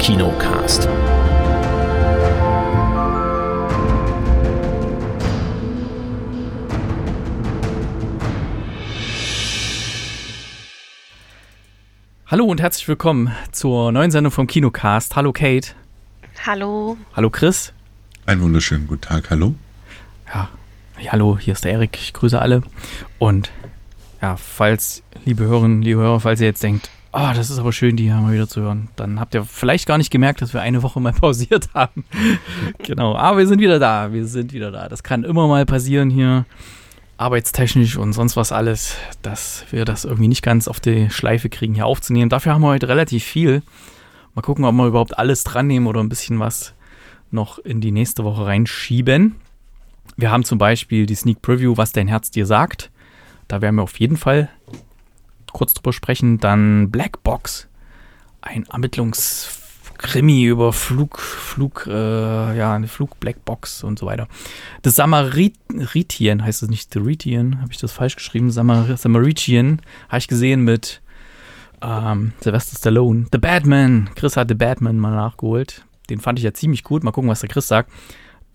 Kinocast. Hallo und herzlich willkommen zur neuen Sendung vom Kinocast. Hallo Kate. Hallo. Hallo Chris. Einen wunderschönen guten Tag, hallo. Ja, hallo, hier ist der Erik. Ich grüße alle. Und ja, falls, liebe Hörerinnen, liebe Hörer, falls ihr jetzt denkt, ah, oh, das ist aber schön, die hier mal wieder zu hören, dann habt ihr vielleicht gar nicht gemerkt, dass wir eine Woche mal pausiert haben. genau, aber wir sind wieder da. Wir sind wieder da. Das kann immer mal passieren hier arbeitstechnisch und sonst was alles, dass wir das irgendwie nicht ganz auf die Schleife kriegen, hier aufzunehmen. Dafür haben wir heute relativ viel. Mal gucken, ob wir überhaupt alles dran nehmen oder ein bisschen was noch in die nächste Woche reinschieben. Wir haben zum Beispiel die Sneak Preview, was dein Herz dir sagt. Da werden wir auf jeden Fall kurz drüber sprechen. Dann Black Box, ein Ermittlungs- Krimi über Flug, Flug, äh, ja, eine Flug-Blackbox und so weiter. Das Samaritien heißt es nicht Samaritian, habe ich das falsch geschrieben? Samar Samaritian habe ich gesehen mit ähm, Sylvester Stallone. The Batman. Chris hat The Batman mal nachgeholt. Den fand ich ja ziemlich gut. Mal gucken, was der Chris sagt.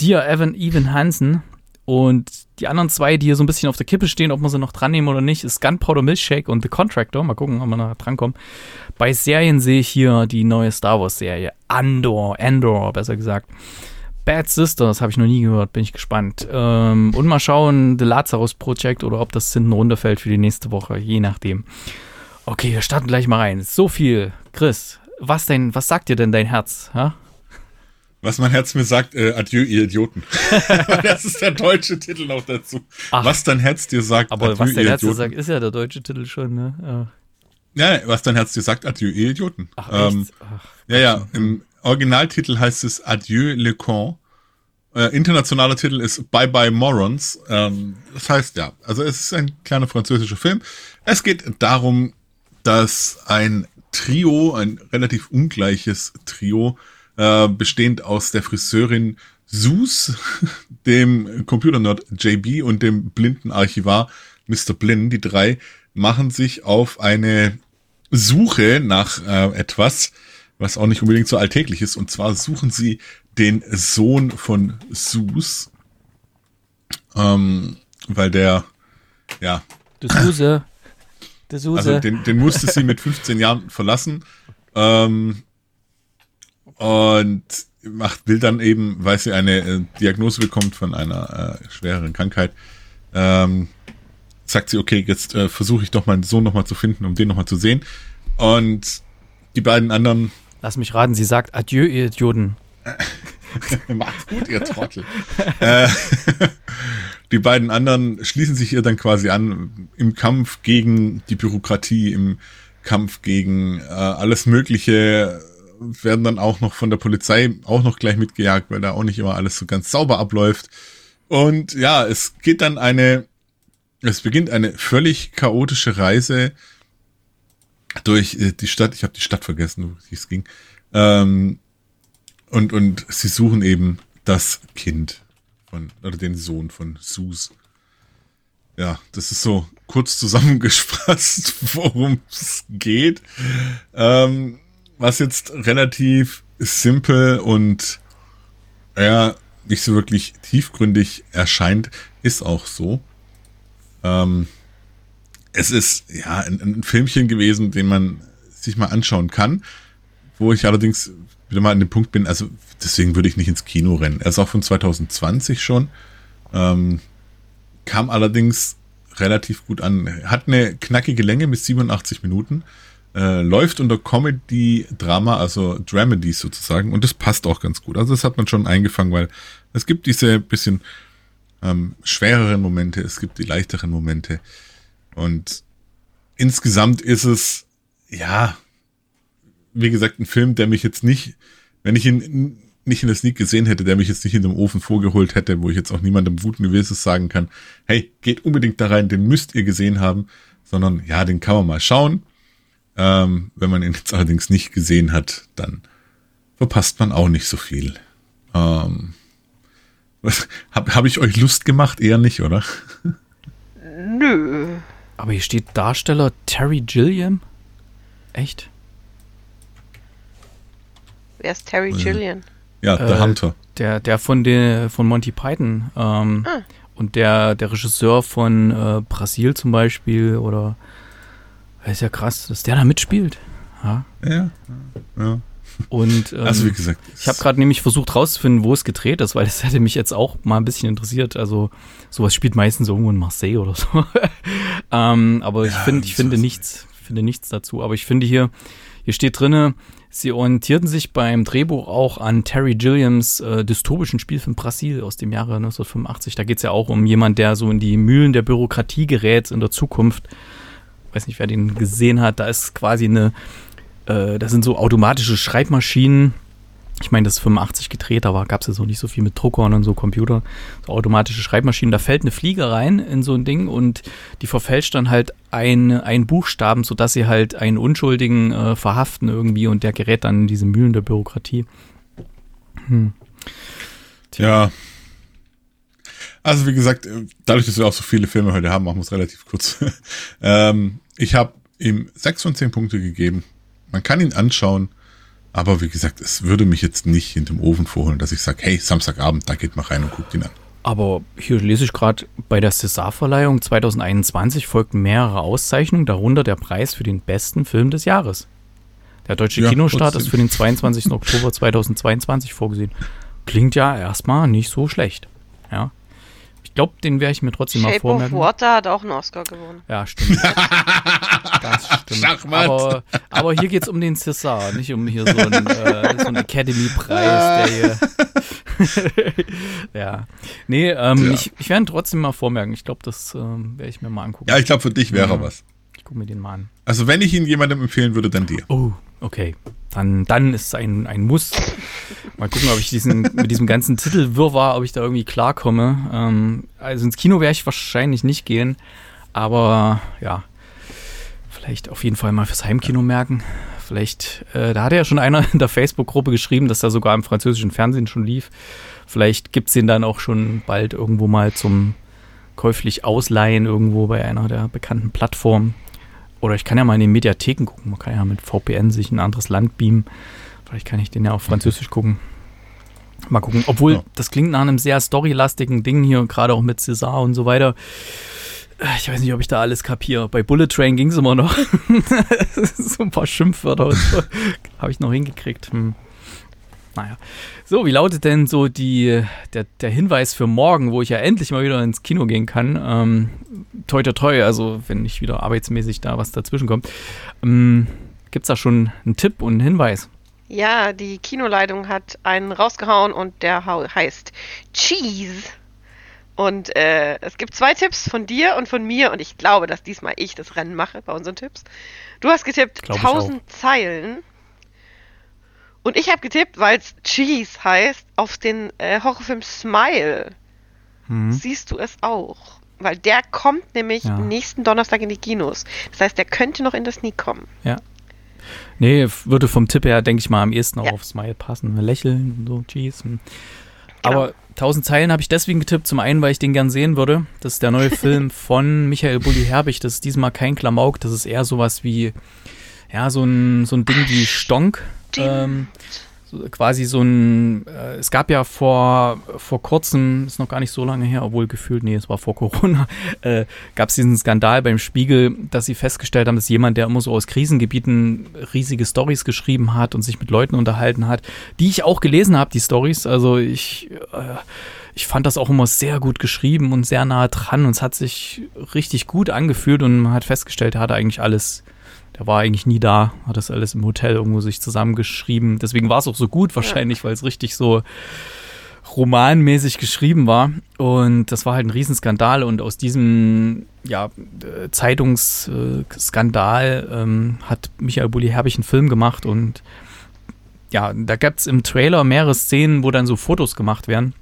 Dear Evan Evan Hansen, und die anderen zwei, die hier so ein bisschen auf der Kippe stehen, ob wir sie noch dran nehmen oder nicht, ist Gunpowder Milkshake und The Contractor. Mal gucken, ob wir noch drankommen. Bei Serien sehe ich hier die neue Star Wars-Serie. Andor, Andor, besser gesagt. Bad Sisters habe ich noch nie gehört, bin ich gespannt. Ähm, und mal schauen, The Lazarus Project oder ob das hinten runterfällt für die nächste Woche, je nachdem. Okay, wir starten gleich mal rein. So viel. Chris, was denn, was sagt dir denn dein Herz? Ha? Was mein Herz mir sagt, äh, adieu, ihr Idioten. das ist der deutsche Titel noch dazu. Ach, was dein Herz dir sagt, aber adieu, was dein Herz dir sagt, ist ja der deutsche Titel schon, ne? Ja. ja was dein Herz dir sagt, adieu, ihr Idioten. Ach, ähm, Ach, ja, ja, im Originaltitel heißt es Adieu, le con. Äh, internationaler Titel ist Bye Bye Morons. Ähm, das heißt, ja, also es ist ein kleiner französischer Film. Es geht darum, dass ein Trio, ein relativ ungleiches Trio, äh, bestehend aus der Friseurin Sus, dem Computernerd JB und dem blinden Archivar Mr. Blinn. Die drei machen sich auf eine Suche nach äh, etwas, was auch nicht unbedingt so alltäglich ist. Und zwar suchen sie den Sohn von Sus, ähm, weil der, ja. Der Suse. Der Suse. Also den, den musste sie mit 15 Jahren verlassen. Ähm, und macht, will dann eben, weil sie eine äh, Diagnose bekommt von einer äh, schwereren Krankheit, ähm, sagt sie, okay, jetzt äh, versuche ich doch meinen Sohn nochmal zu finden, um den nochmal zu sehen. Und die beiden anderen. Lass mich raten, sie sagt Adieu, ihr Idioten. Macht's gut, ihr Trottel. äh, die beiden anderen schließen sich ihr dann quasi an im Kampf gegen die Bürokratie, im Kampf gegen äh, alles Mögliche werden dann auch noch von der Polizei auch noch gleich mitgejagt, weil da auch nicht immer alles so ganz sauber abläuft. Und ja, es geht dann eine, es beginnt eine völlig chaotische Reise durch äh, die Stadt. Ich habe die Stadt vergessen, wie es ging. Ähm, und, und sie suchen eben das Kind von, oder den Sohn von Sus. Ja, das ist so kurz zusammengefasst, worum es geht. Ähm, was jetzt relativ simpel und ja, nicht so wirklich tiefgründig erscheint, ist auch so. Ähm, es ist ja ein, ein, Filmchen gewesen, den man sich mal anschauen kann, wo ich allerdings wieder mal an dem Punkt bin, also deswegen würde ich nicht ins Kino rennen. Er ist auch von 2020 schon, ähm, kam allerdings relativ gut an, hat eine knackige Länge bis 87 Minuten äh, läuft unter Comedy-Drama, also Dramedy sozusagen, und das passt auch ganz gut. Also das hat man schon eingefangen, weil es gibt diese bisschen ähm, schwereren Momente, es gibt die leichteren Momente. Und insgesamt ist es, ja, wie gesagt, ein Film, der mich jetzt nicht, wenn ich ihn nicht in der Sneak gesehen hätte, der mich jetzt nicht in dem Ofen vorgeholt hätte, wo ich jetzt auch niemandem guten Gewissens sagen kann, hey, geht unbedingt da rein, den müsst ihr gesehen haben, sondern ja, den kann man mal schauen. Ähm, wenn man ihn jetzt allerdings nicht gesehen hat, dann verpasst man auch nicht so viel. Ähm, Habe hab ich euch Lust gemacht? Eher nicht, oder? Nö. Aber hier steht Darsteller Terry Gilliam? Echt? Wer ist Terry äh, Gillian? Ja, The äh, Hunter. Der, der von, den, von Monty Python. Ähm, ah. Und der, der Regisseur von äh, Brasil zum Beispiel oder ist ja krass, dass der da mitspielt. Ja. Ja. ja. Und ähm, also wie gesagt, ich habe gerade nämlich versucht rauszufinden, wo es gedreht ist, weil das hätte mich jetzt auch mal ein bisschen interessiert. Also sowas spielt meistens irgendwo in Marseille oder so. ähm, aber ich ja, finde, ich finde nichts, finde nichts dazu. Aber ich finde hier, hier steht drinne, Sie orientierten sich beim Drehbuch auch an Terry Gilliams äh, dystopischen Spielfilm Brasil aus dem Jahre 1985. Da geht es ja auch um jemanden, der so in die Mühlen der Bürokratie gerät in der Zukunft. Weiß nicht, wer den gesehen hat. Da ist quasi eine, äh, das sind so automatische Schreibmaschinen, ich meine, das ist 85 gedreht, aber gab es ja so nicht so viel mit Druckern und so Computer, so automatische Schreibmaschinen. Da fällt eine Fliege rein in so ein Ding und die verfälscht dann halt einen Buchstaben, sodass sie halt einen Unschuldigen äh, verhaften irgendwie und der gerät dann in diese Mühlen der Bürokratie. Hm. Ja. Also wie gesagt, dadurch, dass wir auch so viele Filme heute haben, machen wir es relativ kurz. ähm, ich habe ihm sechs von zehn Punkte gegeben. Man kann ihn anschauen. Aber wie gesagt, es würde mich jetzt nicht hinterm Ofen vorholen, dass ich sage, hey, Samstagabend, da geht mal rein und guckt ihn an. Aber hier lese ich gerade, bei der César-Verleihung 2021 folgten mehrere Auszeichnungen, darunter der Preis für den besten Film des Jahres. Der deutsche ja, Kinostart trotzdem. ist für den 22. Oktober 2022 vorgesehen. Klingt ja erstmal nicht so schlecht. Ja glaube, den werde ich mir trotzdem Shape mal vormerken. Shape of Water hat auch einen Oscar gewonnen. Ja, stimmt. das stimmt. Schachmatt. Aber, aber hier geht es um den César, nicht um hier so einen, äh, so einen Academy-Preis, der hier. ja. Nee, ähm, ja. ich, ich werde ihn trotzdem mal vormerken. Ich glaube, das ähm, werde ich mir mal angucken. Ja, ich glaube, für dich wäre ja. was. Gucke mir den mal an. Also, wenn ich ihn jemandem empfehlen würde, dann dir. Oh, okay. Dann, dann ist es ein, ein Muss. Mal gucken, ob ich diesen, mit diesem ganzen Titelwirrwarr, ob ich da irgendwie klarkomme. Ähm, also ins Kino werde ich wahrscheinlich nicht gehen. Aber ja, vielleicht auf jeden Fall mal fürs Heimkino merken. Vielleicht, äh, da hat ja schon einer in der Facebook-Gruppe geschrieben, dass er sogar im französischen Fernsehen schon lief. Vielleicht gibt es den dann auch schon bald irgendwo mal zum käuflich ausleihen, irgendwo bei einer der bekannten Plattformen. Oder ich kann ja mal in den Mediatheken gucken. Man kann ja mit VPN sich ein anderes Land beamen. Vielleicht kann ich den ja auf Französisch gucken. Mal gucken. Obwohl, ja. das klingt nach einem sehr storylastigen Ding hier, gerade auch mit César und so weiter. Ich weiß nicht, ob ich da alles kapiere. Bei Bullet Train ging es immer noch. so ein paar Schimpfwörter und so. Habe ich noch hingekriegt. Hm. Naja. So, wie lautet denn so die, der, der Hinweis für morgen, wo ich ja endlich mal wieder ins Kino gehen kann? Ähm, toi, toi, toi, also wenn nicht wieder arbeitsmäßig da was dazwischen kommt. Ähm, Gibt es da schon einen Tipp und einen Hinweis? Ja, die Kinoleitung hat einen rausgehauen und der heißt Cheese. Und äh, es gibt zwei Tipps von dir und von mir und ich glaube, dass diesmal ich das Rennen mache bei unseren Tipps. Du hast getippt 1000 Zeilen. Und ich habe getippt, weil es Cheese heißt, auf den äh, Horrorfilm Smile. Mhm. Siehst du es auch? Weil der kommt nämlich ja. nächsten Donnerstag in die Kinos. Das heißt, der könnte noch in das Sneak kommen. Ja. Nee, würde vom Tipp her, denke ich mal, am ehesten auch ja. auf Smile passen. Lächeln und so, Cheese. Hm. Genau. Aber 1000 Zeilen habe ich deswegen getippt. Zum einen, weil ich den gern sehen würde. Das ist der neue Film von Michael Bulli Herbig. Das ist diesmal kein Klamauk. Das ist eher sowas wie, ja, so ein, so ein Ding wie Stonk. Ähm, quasi so ein, äh, es gab ja vor, vor kurzem, ist noch gar nicht so lange her, obwohl gefühlt, nee, es war vor Corona, äh, gab es diesen Skandal beim Spiegel, dass sie festgestellt haben, dass jemand, der immer so aus Krisengebieten riesige Stories geschrieben hat und sich mit Leuten unterhalten hat, die ich auch gelesen habe, die Stories, also ich, äh, ich fand das auch immer sehr gut geschrieben und sehr nah dran und es hat sich richtig gut angefühlt und man hat festgestellt, er hatte eigentlich alles der war eigentlich nie da, hat das alles im Hotel irgendwo sich zusammengeschrieben. Deswegen war es auch so gut wahrscheinlich, weil es richtig so romanmäßig geschrieben war. Und das war halt ein Riesenskandal. Und aus diesem ja, äh, Zeitungsskandal ähm, hat Michael Bulli Herbig einen Film gemacht. Und ja, da gab es im Trailer mehrere Szenen, wo dann so Fotos gemacht werden.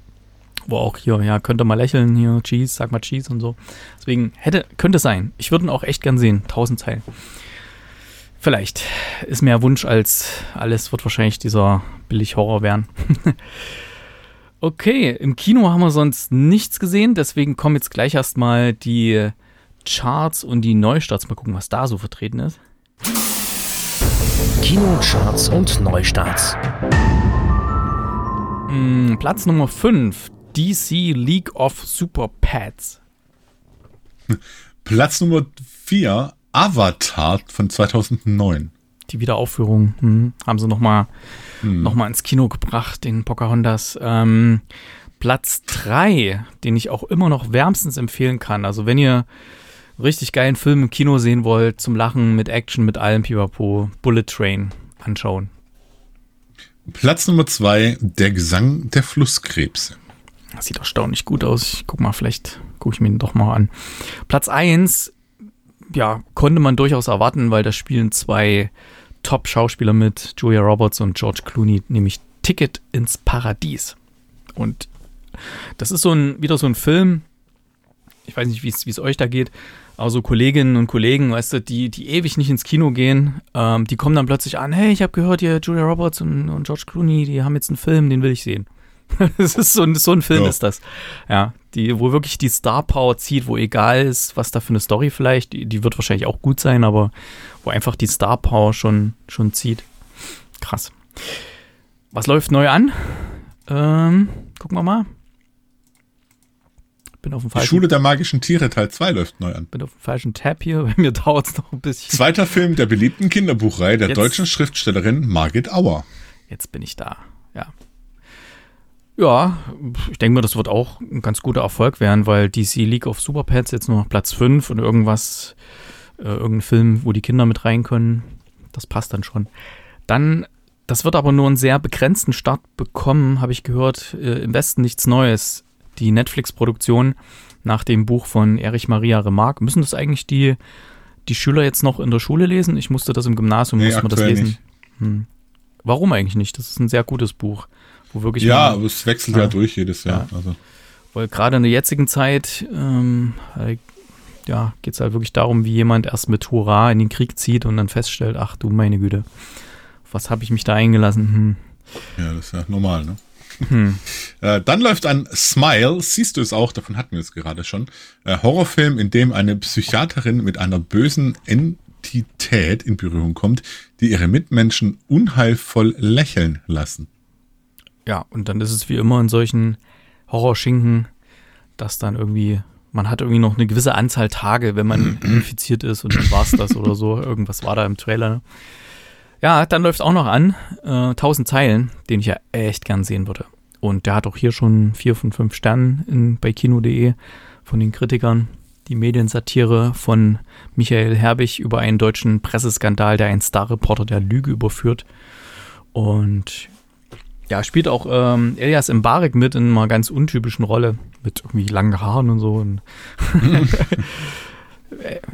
Wo auch hier, ja, könnte mal lächeln, hier, Cheese, sag mal Cheese und so. Deswegen hätte, könnte sein. Ich würde ihn auch echt gern sehen. Tausend Zeilen. Vielleicht. Ist mehr Wunsch als alles wird wahrscheinlich dieser Billig-Horror werden. okay, im Kino haben wir sonst nichts gesehen, deswegen kommen jetzt gleich erstmal die Charts und die Neustarts. Mal gucken, was da so vertreten ist. Kinocharts und Neustarts. Mm, Platz Nummer 5, DC League of Super Pets. Platz Nummer 4, Avatar von 2009. Die Wiederaufführung hm, haben sie nochmal hm. noch ins Kino gebracht, den Pocahontas. Ähm, Platz 3, den ich auch immer noch wärmstens empfehlen kann. Also wenn ihr richtig geilen Film im Kino sehen wollt, zum Lachen, mit Action, mit allem Pipapo, Bullet Train anschauen. Platz Nummer 2, der Gesang der Flusskrebse. Das sieht erstaunlich gut aus. Ich guck mal, vielleicht gucke ich mir den doch mal an. Platz 1, ja, konnte man durchaus erwarten, weil da spielen zwei Top-Schauspieler mit, Julia Roberts und George Clooney, nämlich Ticket ins Paradies. Und das ist so ein, wieder so ein Film, ich weiß nicht, wie es euch da geht, aber so Kolleginnen und Kollegen, weißt du, die, die ewig nicht ins Kino gehen, ähm, die kommen dann plötzlich an, hey, ich habe gehört, hier Julia Roberts und, und George Clooney, die haben jetzt einen Film, den will ich sehen. das ist so ein, so ein Film, ja. ist das. Ja, die, wo wirklich die Star Power zieht, wo egal ist, was da für eine Story vielleicht, die, die wird wahrscheinlich auch gut sein, aber wo einfach die Star Power schon, schon zieht. Krass. Was läuft neu an? Ähm, gucken wir mal. Bin auf dem falschen. Die Schule der magischen Tiere Teil 2 läuft neu an. Bin auf dem falschen Tab hier, bei mir dauert es noch ein bisschen. Zweiter Film der beliebten Kinderbuchreihe der Jetzt. deutschen Schriftstellerin Margit Auer. Jetzt bin ich da, ja. Ja, ich denke mal, das wird auch ein ganz guter Erfolg werden, weil DC League of Super Pets jetzt nur noch Platz 5 und irgendwas, äh, irgendein Film, wo die Kinder mit rein können, das passt dann schon. Dann, das wird aber nur einen sehr begrenzten Start bekommen, habe ich gehört, äh, im Westen nichts Neues. Die Netflix-Produktion nach dem Buch von Erich Maria Remarque. Müssen das eigentlich die, die Schüler jetzt noch in der Schule lesen? Ich musste das im Gymnasium, nee, musste man das lesen. Hm. Warum eigentlich nicht? Das ist ein sehr gutes Buch. Wo wirklich ja, aber es wechselt ja, ja durch jedes Jahr. Ja. Also. Weil gerade in der jetzigen Zeit ähm, ja, geht es halt wirklich darum, wie jemand erst mit Hurra in den Krieg zieht und dann feststellt, ach du meine Güte, was habe ich mich da eingelassen? Hm. Ja, das ist ja normal, ne? Hm. Äh, dann läuft ein Smile, siehst du es auch, davon hatten wir es gerade schon, äh, Horrorfilm, in dem eine Psychiaterin mit einer bösen Entität in Berührung kommt, die ihre Mitmenschen unheilvoll lächeln lassen. Ja, und dann ist es wie immer in solchen Horrorschinken, dass dann irgendwie, man hat irgendwie noch eine gewisse Anzahl Tage, wenn man infiziert ist und dann war es das oder so. Irgendwas war da im Trailer. Ne? Ja, dann läuft auch noch an, äh, 1000 Zeilen, den ich ja echt gern sehen würde. Und der hat auch hier schon vier von fünf Sternen in, bei kino.de von den Kritikern. Die Mediensatire von Michael Herbig über einen deutschen Presseskandal, der einen Starreporter der Lüge überführt. Und ja, spielt auch ähm, Elias Mbarek mit in einer ganz untypischen Rolle. Mit irgendwie langen Haaren und so. Und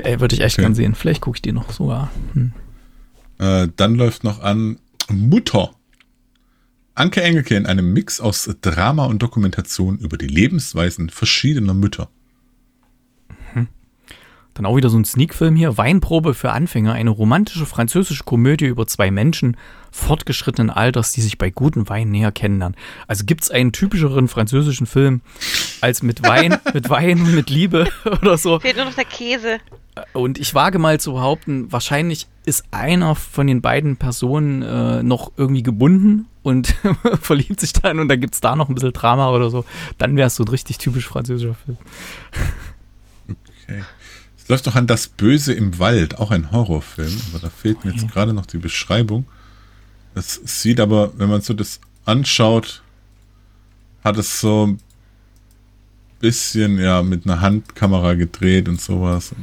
Ey, würde ich echt okay. gern sehen. Vielleicht gucke ich die noch sogar. Hm. Äh, dann läuft noch an Mutter. Anke Engelke in einem Mix aus Drama und Dokumentation über die Lebensweisen verschiedener Mütter. Dann auch wieder so ein Sneak-Film hier. Weinprobe für Anfänger. Eine romantische französische Komödie über zwei Menschen fortgeschrittenen Alters, die sich bei gutem Wein näher kennenlernen. Also gibt es einen typischeren französischen Film als mit Wein, mit Wein und mit Liebe oder so. Fehlt nur noch der Käse. Und ich wage mal zu behaupten, wahrscheinlich ist einer von den beiden Personen äh, noch irgendwie gebunden und verliebt sich dann und dann gibt es da noch ein bisschen Drama oder so. Dann wäre es so ein richtig typisch französischer Film. Okay läuft doch an Das Böse im Wald, auch ein Horrorfilm, aber da fehlt mir jetzt gerade noch die Beschreibung. Das sieht aber, wenn man so das anschaut, hat es so ein bisschen ja mit einer Handkamera gedreht und sowas.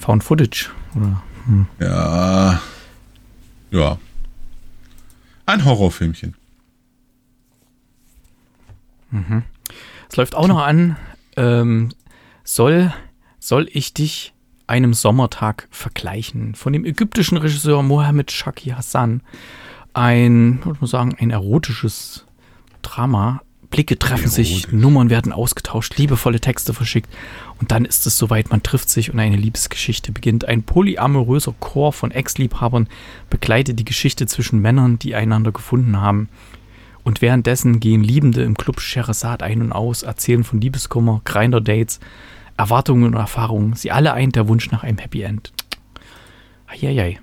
Found Footage, oder? Hm. Ja. Ja. Ein Horrorfilmchen. Mhm. Es läuft auch noch an, ähm, soll soll ich dich einem Sommertag vergleichen. Von dem ägyptischen Regisseur Mohammed Shaki Hassan. Ein, würde man sagen, ein erotisches Drama. Blicke treffen Erotisch. sich, Nummern werden ausgetauscht, liebevolle Texte verschickt. Und dann ist es soweit, man trifft sich und eine Liebesgeschichte beginnt. Ein polyamoröser Chor von Ex-Liebhabern begleitet die Geschichte zwischen Männern, die einander gefunden haben. Und währenddessen gehen Liebende im Club Sherazad ein und aus, erzählen von Liebeskummer, Grinder-Dates, Erwartungen und Erfahrungen. Sie alle eint der Wunsch nach einem Happy End. Eieiei.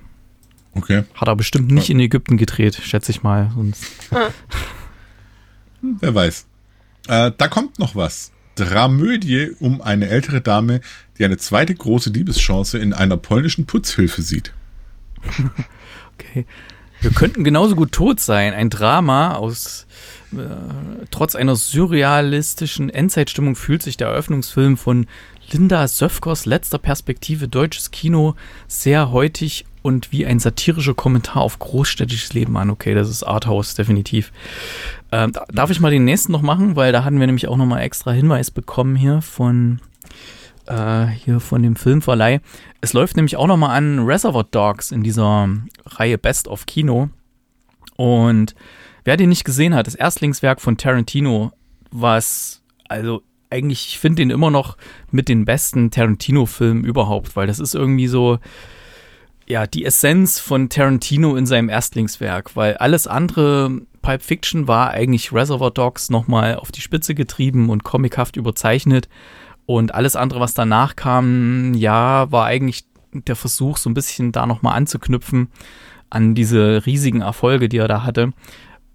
Okay. Hat er bestimmt nicht in Ägypten gedreht, schätze ich mal. Sonst Wer weiß. Äh, da kommt noch was. Dramödie um eine ältere Dame, die eine zweite große Liebeschance in einer polnischen Putzhilfe sieht. Okay. Wir könnten genauso gut tot sein. Ein Drama aus. Äh, trotz einer surrealistischen Endzeitstimmung fühlt sich der Eröffnungsfilm von Linda Söfkers letzter Perspektive deutsches Kino sehr heutig und wie ein satirischer Kommentar auf großstädtisches Leben an. Okay, das ist Arthouse, definitiv. Ähm, da- darf ich mal den nächsten noch machen, weil da hatten wir nämlich auch nochmal extra Hinweis bekommen hier von äh, hier von dem Filmverleih. Es läuft nämlich auch nochmal an Reservoir Dogs in dieser Reihe Best of Kino. Und wer den nicht gesehen hat, das Erstlingswerk von Tarantino, was, also eigentlich, ich finde den immer noch mit den besten Tarantino-Filmen überhaupt, weil das ist irgendwie so, ja, die Essenz von Tarantino in seinem Erstlingswerk, weil alles andere, Pulp Fiction war eigentlich Reservoir Dogs nochmal auf die Spitze getrieben und comichaft überzeichnet. Und alles andere, was danach kam, ja, war eigentlich der Versuch, so ein bisschen da nochmal anzuknüpfen an diese riesigen Erfolge, die er da hatte.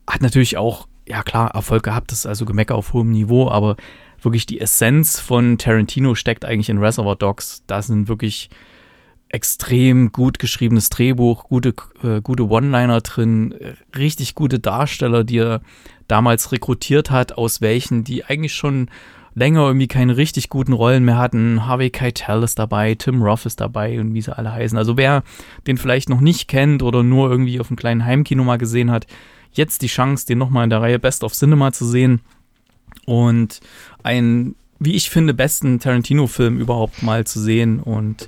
Hat natürlich auch, ja klar, Erfolg gehabt, das ist also Gemecker auf hohem Niveau, aber wirklich die Essenz von Tarantino steckt eigentlich in Reservoir Dogs. Da sind wirklich extrem gut geschriebenes Drehbuch, gute, äh, gute One-Liner drin, äh, richtig gute Darsteller, die er damals rekrutiert hat, aus welchen, die eigentlich schon länger irgendwie keine richtig guten Rollen mehr hatten. Harvey Keitel ist dabei, Tim Roth ist dabei und wie sie alle heißen. Also wer den vielleicht noch nicht kennt oder nur irgendwie auf einem kleinen Heimkino mal gesehen hat, jetzt die Chance, den nochmal in der Reihe Best of Cinema zu sehen und einen, wie ich finde, besten Tarantino-Film überhaupt mal zu sehen und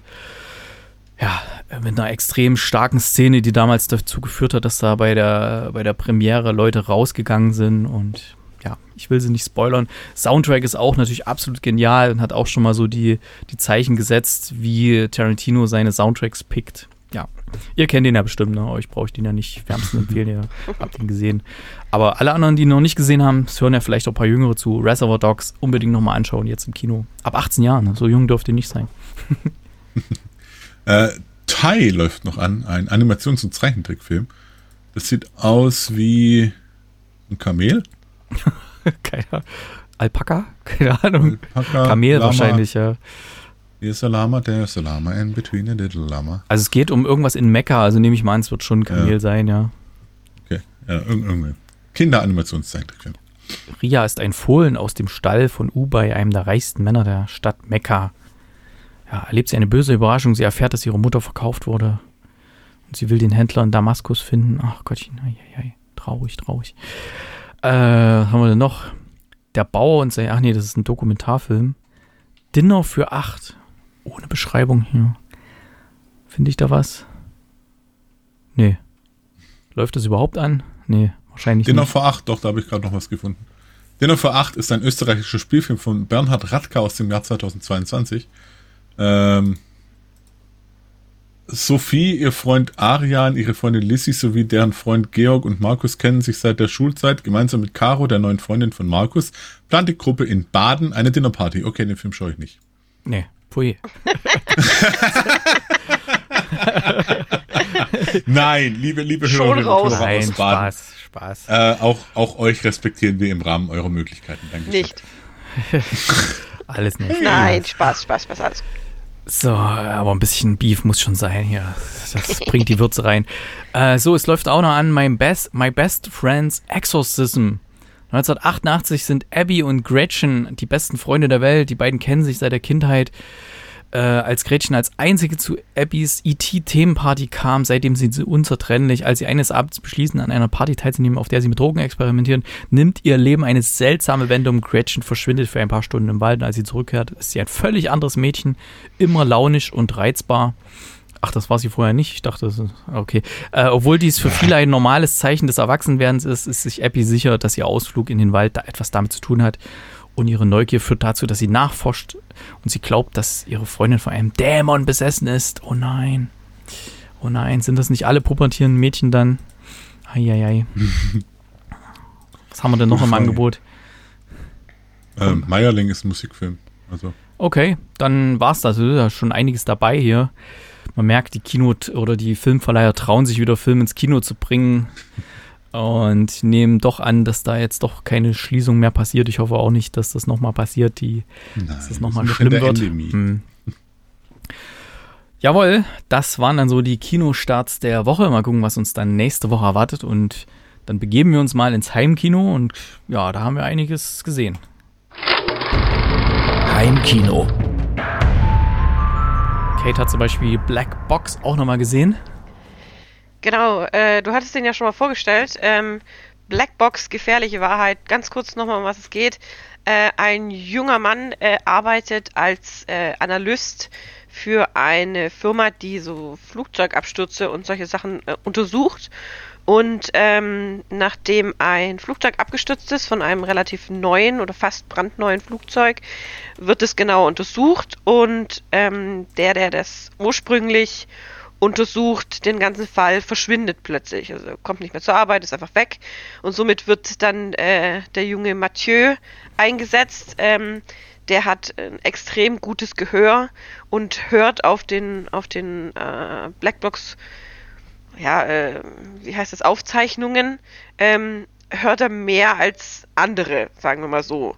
ja, mit einer extrem starken Szene, die damals dazu geführt hat, dass da bei der, bei der Premiere Leute rausgegangen sind und ja, ich will sie nicht spoilern. Soundtrack ist auch natürlich absolut genial und hat auch schon mal so die, die Zeichen gesetzt, wie Tarantino seine Soundtracks pickt. Ja, ihr kennt den ja bestimmt, ne? Euch brauche ich den ja nicht wärmstens empfehlen, ihr habt ihn gesehen. Aber alle anderen, die ihn noch nicht gesehen haben, es hören ja vielleicht auch ein paar Jüngere zu. Reservoir Dogs unbedingt nochmal anschauen, jetzt im Kino. Ab 18 Jahren, ne? so jung dürft ihr nicht sein. Äh, Tai läuft noch an, ein Animations- und Zeichentrickfilm. Das sieht aus wie ein Kamel. Keine Alpaka? Keine Ahnung. Alpaka, Kamel Lama. wahrscheinlich, ja. Here's a Lama, there's a Lama, in between a little Lama. Also es geht um irgendwas in Mekka, also nehme ich mal an, es wird schon ein Kamel Ja. sein, ja. Okay, ja, irg irgendwie. Kinderanimations-Zeichentrickfilm. Ria ist ein Fohlen aus dem Stall von Ubay, einem der reichsten Männer der Stadt Mekka. Ja, erlebt sie eine böse Überraschung. Sie erfährt, dass ihre Mutter verkauft wurde. Und sie will den Händler in Damaskus finden. Ach Gottchen, ei, ei, ei. traurig, traurig. Äh, was haben wir denn noch? Der Bauer und sein, ach nee, das ist ein Dokumentarfilm. Dinner für acht. Ohne Beschreibung hier. Finde ich da was? Nee. Läuft das überhaupt an? Nee, wahrscheinlich Dinner nicht. vor acht, doch, da habe ich gerade noch was gefunden. Dinner vor acht ist ein österreichischer Spielfilm von Bernhard Radka aus dem Jahr 2022. Ähm, Sophie, ihr Freund Arian, ihre Freundin Lissy sowie deren Freund Georg und Markus kennen sich seit der Schulzeit. Gemeinsam mit Caro, der neuen Freundin von Markus, plant die Gruppe in Baden eine Dinnerparty. Okay, den Film schaue ich nicht. Nee, pui. Nein, liebe, liebe Schon Hörerinnen und Hörer Nein, aus Baden. Spaß, Spaß. Äh, auch, auch euch respektieren wir im Rahmen eurer Möglichkeiten. Dankeschön. Nicht. Alles nicht. Nein, Spaß, Spaß, Spaß, alles. So, aber ein bisschen Beef muss schon sein hier. Das bringt die Würze rein. Äh, so, es läuft auch noch an My Best, My Best Friends Exorcism. 1988 sind Abby und Gretchen die besten Freunde der Welt. Die beiden kennen sich seit der Kindheit. Äh, als Gretchen als einzige zu Abbys ET-Themenparty kam, seitdem sind sie unzertrennlich. Als sie eines Abends beschließen, an einer Party teilzunehmen, auf der sie mit Drogen experimentieren, nimmt ihr Leben eine seltsame Wendung. Gretchen verschwindet für ein paar Stunden im Wald und als sie zurückkehrt, ist sie ein völlig anderes Mädchen, immer launisch und reizbar. Ach, das war sie vorher nicht. Ich dachte, das ist okay. Äh, obwohl dies für viele ein normales Zeichen des Erwachsenwerdens ist, ist sich Abby sicher, dass ihr Ausflug in den Wald da etwas damit zu tun hat. Und ihre Neugier führt dazu, dass sie nachforscht und sie glaubt, dass ihre Freundin von einem Dämon besessen ist. Oh nein. Oh nein, sind das nicht alle pubertierenden Mädchen dann? Eieiei. Was haben wir denn noch im. Angebot? Ähm, Meierling ist ein Musikfilm. Also, Okay, dann war's das. Also, ist ja schon einiges dabei hier. man merkt, die Kino- oder die Filmverleiher trauen sich wieder Film ins Kino zu bringen und nehmen doch an, dass da jetzt doch keine Schließung mehr passiert. Ich hoffe auch nicht, dass das nochmal passiert, die, Nein, dass das nochmal schlimm wird. Hm. Jawohl, das waren dann so die Kinostarts der Woche. Mal gucken, was uns dann nächste Woche erwartet. Und dann begeben wir uns mal ins Heimkino und ja, da haben wir einiges gesehen. Heimkino. Kate hat zum Beispiel Black Box auch nochmal gesehen. Genau, äh, du hattest den ja schon mal vorgestellt. Ähm, Black Box, gefährliche Wahrheit. Ganz kurz nochmal, um was es geht. Äh, ein junger Mann äh, arbeitet als äh, Analyst für eine Firma, die so Flugzeugabstürze und solche Sachen äh, untersucht. Und ähm, nachdem ein Flugzeug abgestürzt ist von einem relativ neuen oder fast brandneuen Flugzeug, wird es genau untersucht und ähm, der, der das ursprünglich untersucht, den ganzen Fall verschwindet plötzlich. Also kommt nicht mehr zur Arbeit, ist einfach weg. Und somit wird dann äh, der junge Mathieu eingesetzt. Ähm, der hat ein extrem gutes Gehör und hört auf den, auf den äh, Blackbox, ja, äh, wie heißt das, Aufzeichnungen, ähm, hört er mehr als andere, sagen wir mal so.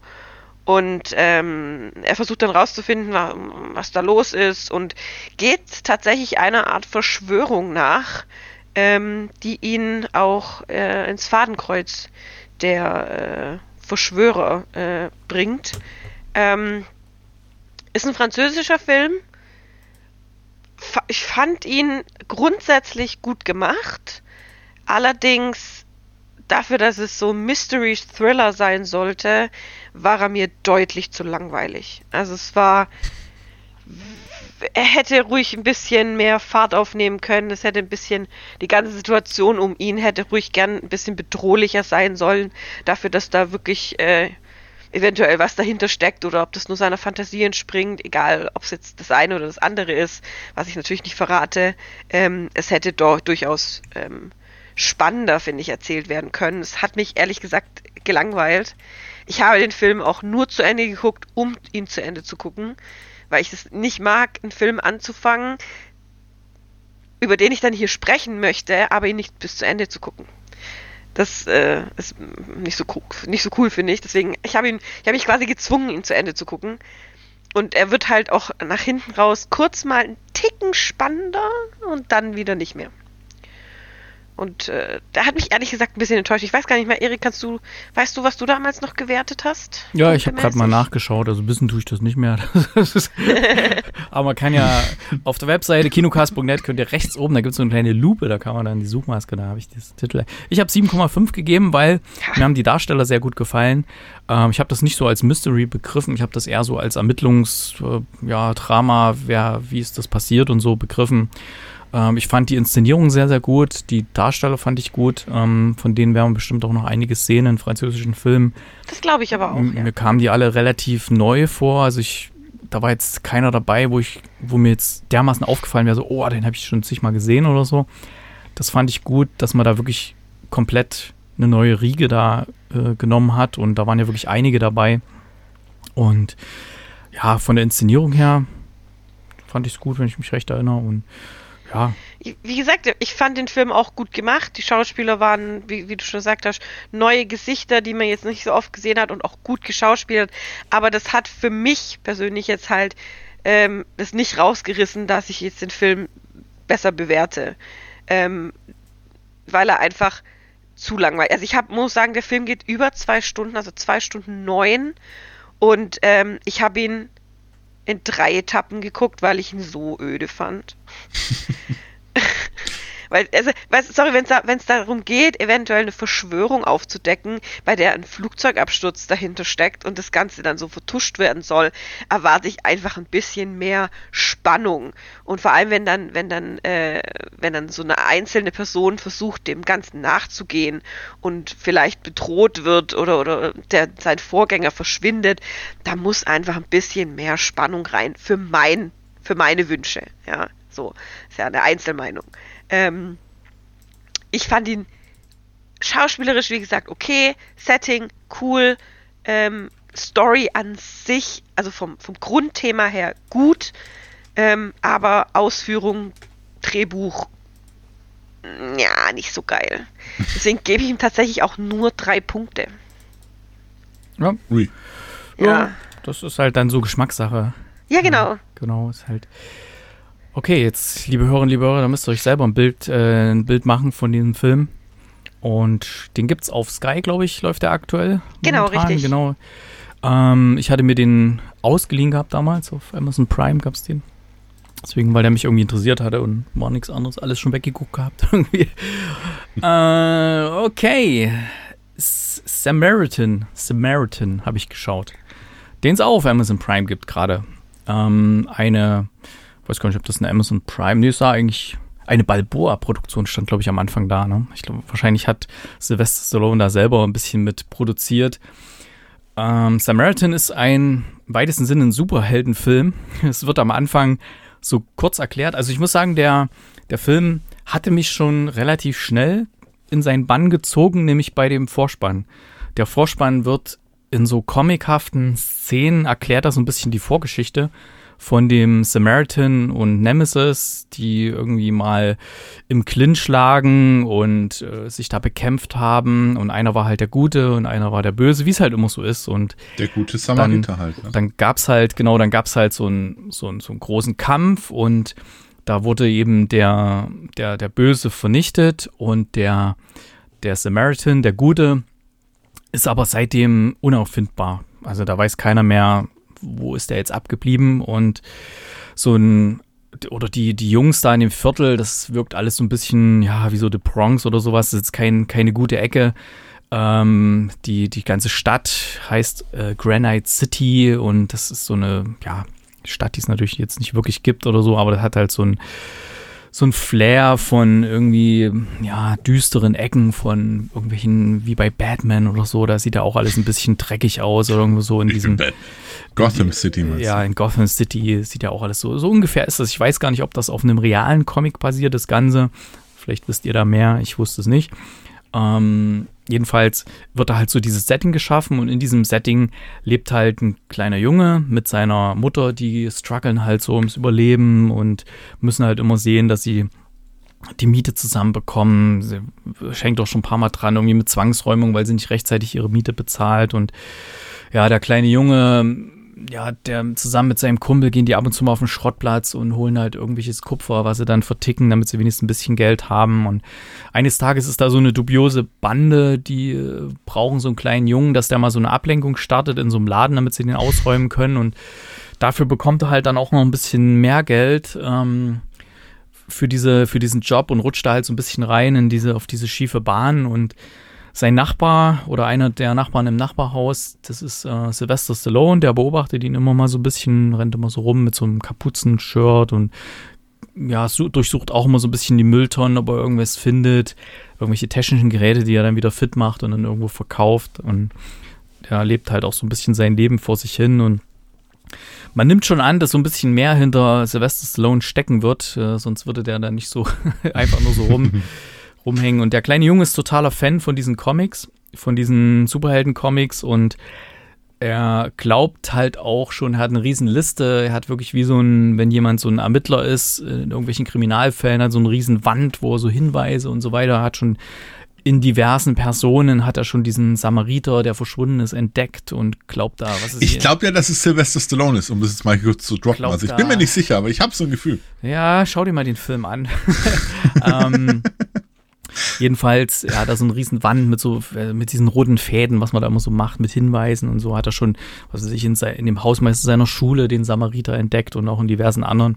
Und ähm, er versucht dann rauszufinden, wa- was da los ist und geht tatsächlich einer Art Verschwörung nach, ähm, die ihn auch äh, ins Fadenkreuz der äh, Verschwörer äh, bringt. Ähm, ist ein französischer Film. Ich fand ihn grundsätzlich gut gemacht. Allerdings dafür, dass es so Mystery Thriller sein sollte, war er mir deutlich zu langweilig. Also es war er hätte ruhig ein bisschen mehr Fahrt aufnehmen können. Es hätte ein bisschen, die ganze Situation um ihn hätte ruhig gern ein bisschen bedrohlicher sein sollen. Dafür, dass da wirklich äh, eventuell was dahinter steckt oder ob das nur seiner Fantasie entspringt. Egal, ob es jetzt das eine oder das andere ist, was ich natürlich nicht verrate. Ähm, es hätte doch durchaus ähm, spannender, finde ich, erzählt werden können. Es hat mich ehrlich gesagt gelangweilt. Ich habe den Film auch nur zu Ende geguckt, um ihn zu Ende zu gucken, weil ich es nicht mag, einen Film anzufangen, über den ich dann hier sprechen möchte, aber ihn nicht bis zu Ende zu gucken. Das äh, ist nicht so, cool, nicht so cool, finde ich. Deswegen, ich habe ihn, ich habe mich quasi gezwungen, ihn zu Ende zu gucken. Und er wird halt auch nach hinten raus kurz mal einen Ticken spannender und dann wieder nicht mehr. Und äh, der hat mich ehrlich gesagt ein bisschen enttäuscht. Ich weiß gar nicht mehr, Erik, kannst du, weißt du, was du damals noch gewertet hast? Ja, ich habe gerade mal nachgeschaut, also wissen tue ich das nicht mehr. Das ist, aber man kann ja auf der Webseite kinocast.net könnt ihr rechts oben, da gibt es so eine kleine Lupe, da kann man dann die Suchmaske, da habe ich das Titel. Ich habe 7,5 gegeben, weil mir haben die Darsteller sehr gut gefallen. Ähm, ich habe das nicht so als Mystery begriffen, ich habe das eher so als Ermittlungs, äh, ja, Drama, wer, wie ist das passiert und so begriffen. Ähm, ich fand die Inszenierung sehr, sehr gut. Die Darsteller fand ich gut. Ähm, von denen werden wir bestimmt auch noch einiges sehen in französischen Filmen. Das glaube ich aber auch, M- ja. Mir kamen die alle relativ neu vor. Also ich, da war jetzt keiner dabei, wo ich, wo mir jetzt dermaßen aufgefallen wäre, so, oh, den habe ich schon zigmal gesehen oder so. Das fand ich gut, dass man da wirklich komplett eine neue Riege da äh, genommen hat und da waren ja wirklich einige dabei. Und ja, von der Inszenierung her fand ich es gut, wenn ich mich recht erinnere. Und ja, Wie gesagt, ich fand den Film auch gut gemacht. Die Schauspieler waren, wie, wie du schon gesagt hast, neue Gesichter, die man jetzt nicht so oft gesehen hat und auch gut geschauspielt. Aber das hat für mich persönlich jetzt halt ähm, das nicht rausgerissen, dass ich jetzt den Film besser bewerte. Ähm, weil er einfach zu langweilig. Also ich hab, muss sagen, der Film geht über zwei Stunden, also zwei Stunden neun. Und ähm, ich habe ihn in drei Etappen geguckt, weil ich ihn so öde fand. Weil, also, weißt, sorry, wenn es da, darum geht, eventuell eine Verschwörung aufzudecken, bei der ein Flugzeugabsturz dahinter steckt und das Ganze dann so vertuscht werden soll, erwarte ich einfach ein bisschen mehr Spannung. Und vor allem, wenn dann, wenn dann, äh, wenn dann so eine einzelne Person versucht, dem Ganzen nachzugehen und vielleicht bedroht wird oder, oder der, sein Vorgänger verschwindet, da muss einfach ein bisschen mehr Spannung rein für mein, für meine Wünsche. Ja, so. Ist ja eine Einzelmeinung. Ähm, ich fand ihn schauspielerisch, wie gesagt, okay. Setting, cool. Ähm, Story an sich, also vom, vom Grundthema her gut. Ähm, aber Ausführung, Drehbuch, mm, ja, nicht so geil. Deswegen gebe ich ihm tatsächlich auch nur drei Punkte. Ja. Ui. Ja. Das ist halt dann so Geschmackssache. Ja, genau. Genau, ist halt. Okay, jetzt, liebe Hörerinnen, liebe Hörer, da müsst ihr euch selber ein Bild, äh, ein Bild machen von diesem Film. Und den gibt's auf Sky, glaube ich, läuft der aktuell. Genau, momentan. richtig. Genau. Ähm, ich hatte mir den ausgeliehen gehabt damals, auf Amazon Prime gab's den. Deswegen, weil der mich irgendwie interessiert hatte und war nichts anderes, alles schon weggeguckt gehabt irgendwie. äh, okay. Samaritan, Samaritan habe ich geschaut. Den es auch auf Amazon Prime gibt gerade. Ähm, eine, weiß gar nicht, ob das eine Amazon Prime, nee, war eigentlich eine Balboa-Produktion, stand glaube ich am Anfang da. Ne? Ich glaube, wahrscheinlich hat Sylvester Stallone da selber ein bisschen mit produziert. Ähm, Samaritan ist ein im weitesten Sinne ein Superheldenfilm. Es wird am Anfang so kurz erklärt. Also ich muss sagen, der, der Film hatte mich schon relativ schnell in seinen Bann gezogen, nämlich bei dem Vorspann. Der Vorspann wird in so comichaften Szenen erklärt er so ein bisschen die Vorgeschichte von dem Samaritan und Nemesis, die irgendwie mal im Clinch lagen und äh, sich da bekämpft haben. Und einer war halt der Gute und einer war der Böse, wie es halt immer so ist. Und Der gute Samariter halt. Ne? dann gab's halt, genau, dann gab's halt so einen so einen- so einen großen Kampf und da wurde eben der, der, der Böse vernichtet und der, der Samaritan, der Gute, ist aber seitdem unauffindbar. Also da weiß keiner mehr, wo ist der jetzt abgeblieben und so ein oder die, die Jungs da in dem Viertel, das wirkt alles so ein bisschen, ja, wie so The Bronx oder sowas. Das ist kein, keine gute Ecke. Ähm, die, die ganze Stadt heißt äh, Granite City und das ist so eine, ja, Stadt, die es natürlich jetzt nicht wirklich gibt oder so, aber das hat halt so ein, so ein Flair von irgendwie, ja, düsteren Ecken von irgendwelchen, wie bei Batman oder so. Da sieht ja auch alles ein bisschen dreckig aus oder irgendwo so in diesem. Gotham City, meinst Ja, in Gotham City sieht ja auch alles so. So ungefähr ist das. Ich weiß gar nicht, ob das auf einem realen Comic basiert, das Ganze. Vielleicht wisst ihr da mehr, ich wusste es nicht. Ähm, jedenfalls wird da halt so dieses Setting geschaffen und in diesem Setting lebt halt ein kleiner Junge mit seiner Mutter, die strugglen halt so ums Überleben und müssen halt immer sehen, dass sie die Miete zusammenbekommen. Sie schenkt auch schon ein paar Mal dran, irgendwie mit Zwangsräumung, weil sie nicht rechtzeitig ihre Miete bezahlt. Und ja, der kleine Junge, ja, der zusammen mit seinem Kumpel gehen die ab und zu mal auf den Schrottplatz und holen halt irgendwelches Kupfer, was sie dann verticken, damit sie wenigstens ein bisschen Geld haben. Und eines Tages ist da so eine dubiose Bande, die äh, brauchen so einen kleinen Jungen, dass der mal so eine Ablenkung startet in so einem Laden, damit sie den ausräumen können. Und dafür bekommt er halt dann auch noch ein bisschen mehr Geld. Ähm, für, diese, für diesen Job und rutscht da halt so ein bisschen rein in diese, auf diese schiefe Bahn und sein Nachbar oder einer der Nachbarn im Nachbarhaus, das ist äh, Sylvester Stallone, der beobachtet ihn immer mal so ein bisschen, rennt immer so rum mit so einem Kapuzenshirt und ja, su- durchsucht auch immer so ein bisschen die Mülltonnen, ob er irgendwas findet, irgendwelche technischen Geräte, die er dann wieder fit macht und dann irgendwo verkauft und er lebt halt auch so ein bisschen sein Leben vor sich hin und man nimmt schon an, dass so ein bisschen mehr hinter Sylvester Stallone stecken wird, äh, sonst würde der dann nicht so einfach nur so rum, rumhängen. Und der kleine Junge ist totaler Fan von diesen Comics, von diesen Superhelden-Comics und er glaubt halt auch schon, er hat eine riesen Liste, er hat wirklich wie so ein, wenn jemand so ein Ermittler ist, in irgendwelchen Kriminalfällen, hat so eine riesen Wand, wo er so Hinweise und so weiter hat schon in diversen Personen hat er schon diesen Samariter, der verschwunden ist, entdeckt und glaubt da, was ist Ich glaube ja, dass es Sylvester Stallone ist, um das jetzt mal kurz zu droppen. Also ich bin mir nicht sicher, aber ich habe so ein Gefühl. Ja, schau dir mal den Film an. ähm, jedenfalls, er hat da so eine riesen Wand mit so, äh, mit diesen roten Fäden, was man da immer so macht, mit Hinweisen und so, hat er schon, was weiß ich, in, sei- in dem Hausmeister seiner Schule den Samariter entdeckt und auch in diversen anderen.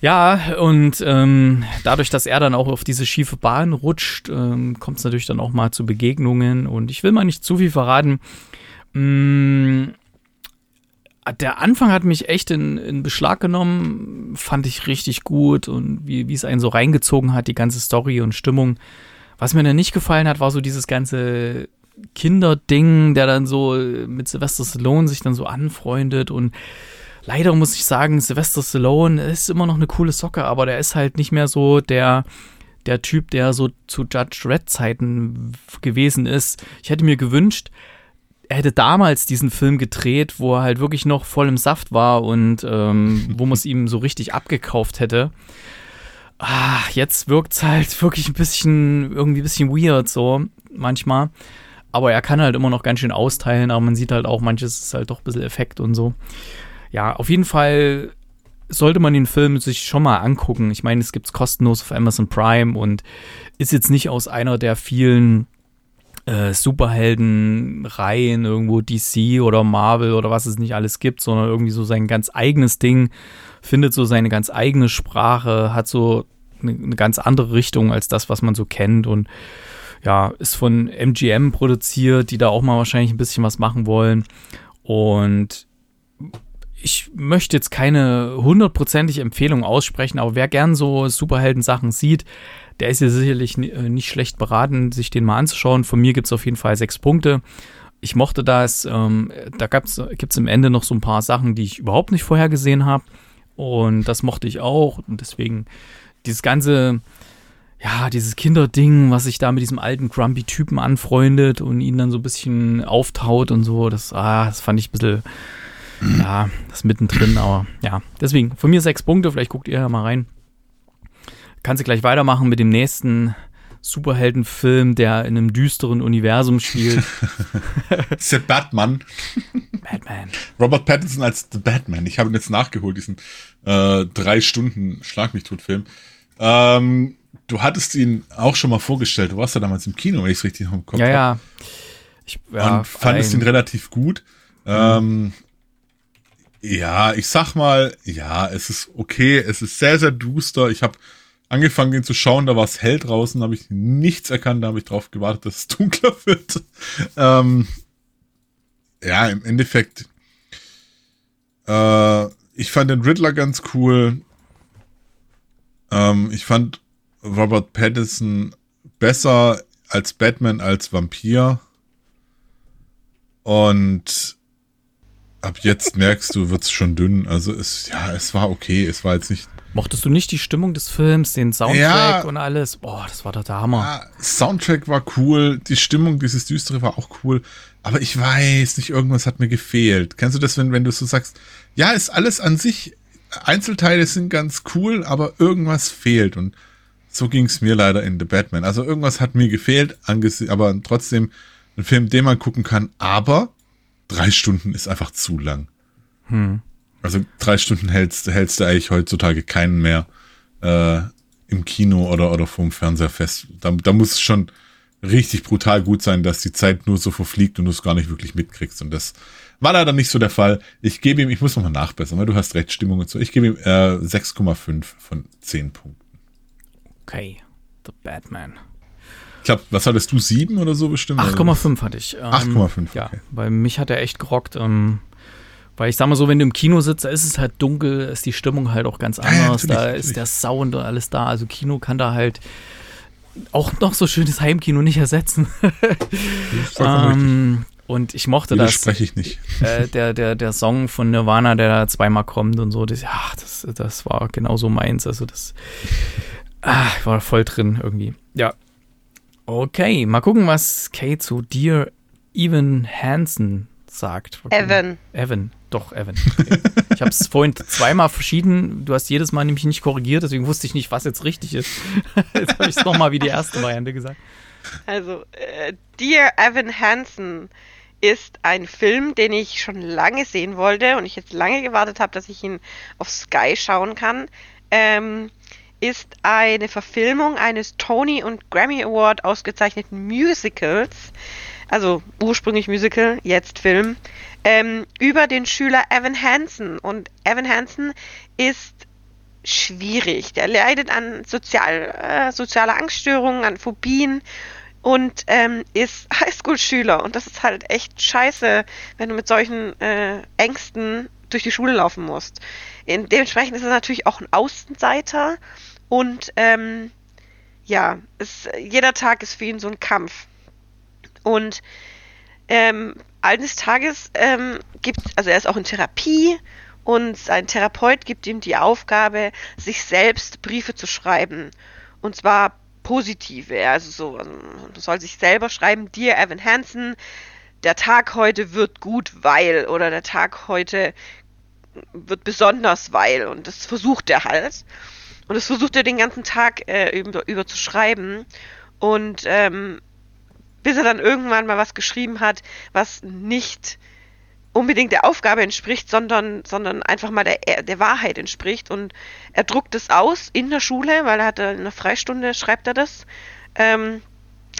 Ja, und ähm, dadurch, dass er dann auch auf diese schiefe Bahn rutscht, ähm, kommt es natürlich dann auch mal zu Begegnungen und ich will mal nicht zu viel verraten. Mm, der Anfang hat mich echt in, in Beschlag genommen, fand ich richtig gut und wie, wie es einen so reingezogen hat, die ganze Story und Stimmung. Was mir dann nicht gefallen hat, war so dieses ganze Kinderding, der dann so mit Sylvester Stallone sich dann so anfreundet und leider muss ich sagen, Sylvester Stallone ist immer noch eine coole Socke, aber der ist halt nicht mehr so der, der Typ, der so zu Judge Red Zeiten gewesen ist. Ich hätte mir gewünscht, er hätte damals diesen Film gedreht, wo er halt wirklich noch voll im Saft war und ähm, wo man es ihm so richtig abgekauft hätte. Ah, jetzt wirkt es halt wirklich ein bisschen, irgendwie ein bisschen weird so, manchmal. Aber er kann halt immer noch ganz schön austeilen, aber man sieht halt auch, manches ist halt doch ein bisschen Effekt und so. Ja, auf jeden Fall sollte man den Film sich schon mal angucken. Ich meine, es gibt es kostenlos auf Amazon Prime und ist jetzt nicht aus einer der vielen äh, Superhelden-Reihen, irgendwo DC oder Marvel oder was es nicht alles gibt, sondern irgendwie so sein ganz eigenes Ding, findet so seine ganz eigene Sprache, hat so eine, eine ganz andere Richtung als das, was man so kennt und ja, ist von MGM produziert, die da auch mal wahrscheinlich ein bisschen was machen wollen. Und ich möchte jetzt keine hundertprozentige Empfehlung aussprechen, aber wer gern so Superhelden-Sachen sieht, der ist ja sicherlich äh, nicht schlecht beraten, sich den mal anzuschauen. Von mir gibt es auf jeden Fall sechs Punkte. Ich mochte das. Ähm, da gibt es im Ende noch so ein paar Sachen, die ich überhaupt nicht vorher gesehen habe. Und das mochte ich auch. Und deswegen dieses ganze, ja, dieses Kinderding, was sich da mit diesem alten Grumpy-Typen anfreundet und ihn dann so ein bisschen auftaut und so, das, ah, das fand ich ein bisschen, ja, das mittendrin, aber ja, deswegen, von mir sechs Punkte, vielleicht guckt ihr ja mal rein. Kannst du gleich weitermachen mit dem nächsten Superheldenfilm, der in einem düsteren Universum spielt. The Batman. Batman. Robert Pattinson als The Batman. Ich habe ihn jetzt nachgeholt, diesen äh, drei Stunden Schlag mich tot Film. Ähm, du hattest ihn auch schon mal vorgestellt. Du warst ja damals im Kino, wenn ich es richtig im Kopf habe. Ja, ja. Ich, ja, und fandest ihn relativ gut. Mhm. Ähm, ja, ich sag mal, ja, es ist okay. Es ist sehr, sehr duster. Ich habe angefangen, den zu schauen, da war es hell draußen, habe ich nichts erkannt, da habe ich drauf gewartet, dass es dunkler wird. Ähm, ja, im Endeffekt, äh, ich fand den Riddler ganz cool. Ähm, ich fand Robert Pattinson besser als Batman als Vampir. Und ab jetzt merkst du, wird's schon dünn. Also es, ja, es war okay. Es war jetzt nicht Mochtest du nicht die Stimmung des Films, den Soundtrack ja, und alles? Boah, das war doch der Hammer. Ja, Soundtrack war cool, die Stimmung, dieses Düstere war auch cool. Aber ich weiß nicht, irgendwas hat mir gefehlt. Kennst du das, wenn, wenn du so sagst, ja, ist alles an sich, Einzelteile sind ganz cool, aber irgendwas fehlt. Und so ging es mir leider in The Batman. Also irgendwas hat mir gefehlt, aber trotzdem ein Film, den man gucken kann, aber drei Stunden ist einfach zu lang. Hm. Also drei Stunden hältst, hältst du eigentlich heutzutage keinen mehr äh, im Kino oder, oder vom Fernseher fest. Da, da muss es schon richtig brutal gut sein, dass die Zeit nur so verfliegt und du es gar nicht wirklich mitkriegst. Und das war leider nicht so der Fall. Ich gebe ihm, ich muss nochmal nachbessern, weil du hast recht, Stimmung und so. Ich gebe ihm äh, 6,5 von 10 Punkten. Okay, The Batman. Ich glaube, was hattest du? 7 oder so bestimmt? 8,5 hatte ich. Ähm, 8,5. Ja, okay. weil mich hat er echt gerockt. Ähm, weil ich sag mal so, wenn du im Kino sitzt, da ist es halt dunkel, ist die Stimmung halt auch ganz anders. Ja, da ist der Sound und alles da. Also Kino kann da halt auch noch so schönes Heimkino nicht ersetzen. ähm, und ich mochte das. spreche ich nicht. Äh, der, der, der Song von Nirvana, der da zweimal kommt und so, das, ja, das, das war genauso meins. Also das ah, ich war voll drin irgendwie. Ja. Okay, mal gucken, was Kate zu Dear Evan Hansen sagt. Evan. Evan. Doch, Evan. Okay. ich habe es vorhin zweimal verschieden. Du hast jedes Mal nämlich nicht korrigiert, deswegen wusste ich nicht, was jetzt richtig ist. jetzt habe ich es nochmal wie die erste Variante gesagt. Also, äh, Dear Evan Hansen ist ein Film, den ich schon lange sehen wollte und ich jetzt lange gewartet habe, dass ich ihn auf Sky schauen kann. Ähm, ist eine Verfilmung eines Tony und Grammy Award ausgezeichneten Musicals, also ursprünglich Musical, jetzt Film, ähm, über den Schüler Evan Hansen. Und Evan Hansen ist schwierig. Der leidet an sozial, äh, sozialer Angststörungen, an Phobien und ähm, ist Highschool-Schüler. Und das ist halt echt scheiße, wenn du mit solchen äh, Ängsten durch die Schule laufen musst. In, dementsprechend ist er natürlich auch ein Außenseiter und ähm, ja, es, jeder Tag ist für ihn so ein Kampf. Und ähm, eines Tages ähm, gibt, also er ist auch in Therapie und sein Therapeut gibt ihm die Aufgabe, sich selbst Briefe zu schreiben. Und zwar positive, also so, also soll sich selber schreiben, Dear Evan Hansen, der Tag heute wird gut, weil oder der Tag heute wird besonders, weil und das versucht er halt. Und das versucht er den ganzen Tag äh, über, über zu schreiben. Und ähm, bis er dann irgendwann mal was geschrieben hat, was nicht unbedingt der Aufgabe entspricht, sondern, sondern einfach mal der, der Wahrheit entspricht. Und er druckt es aus in der Schule, weil er hatte in einer Freistunde, schreibt er das, ähm,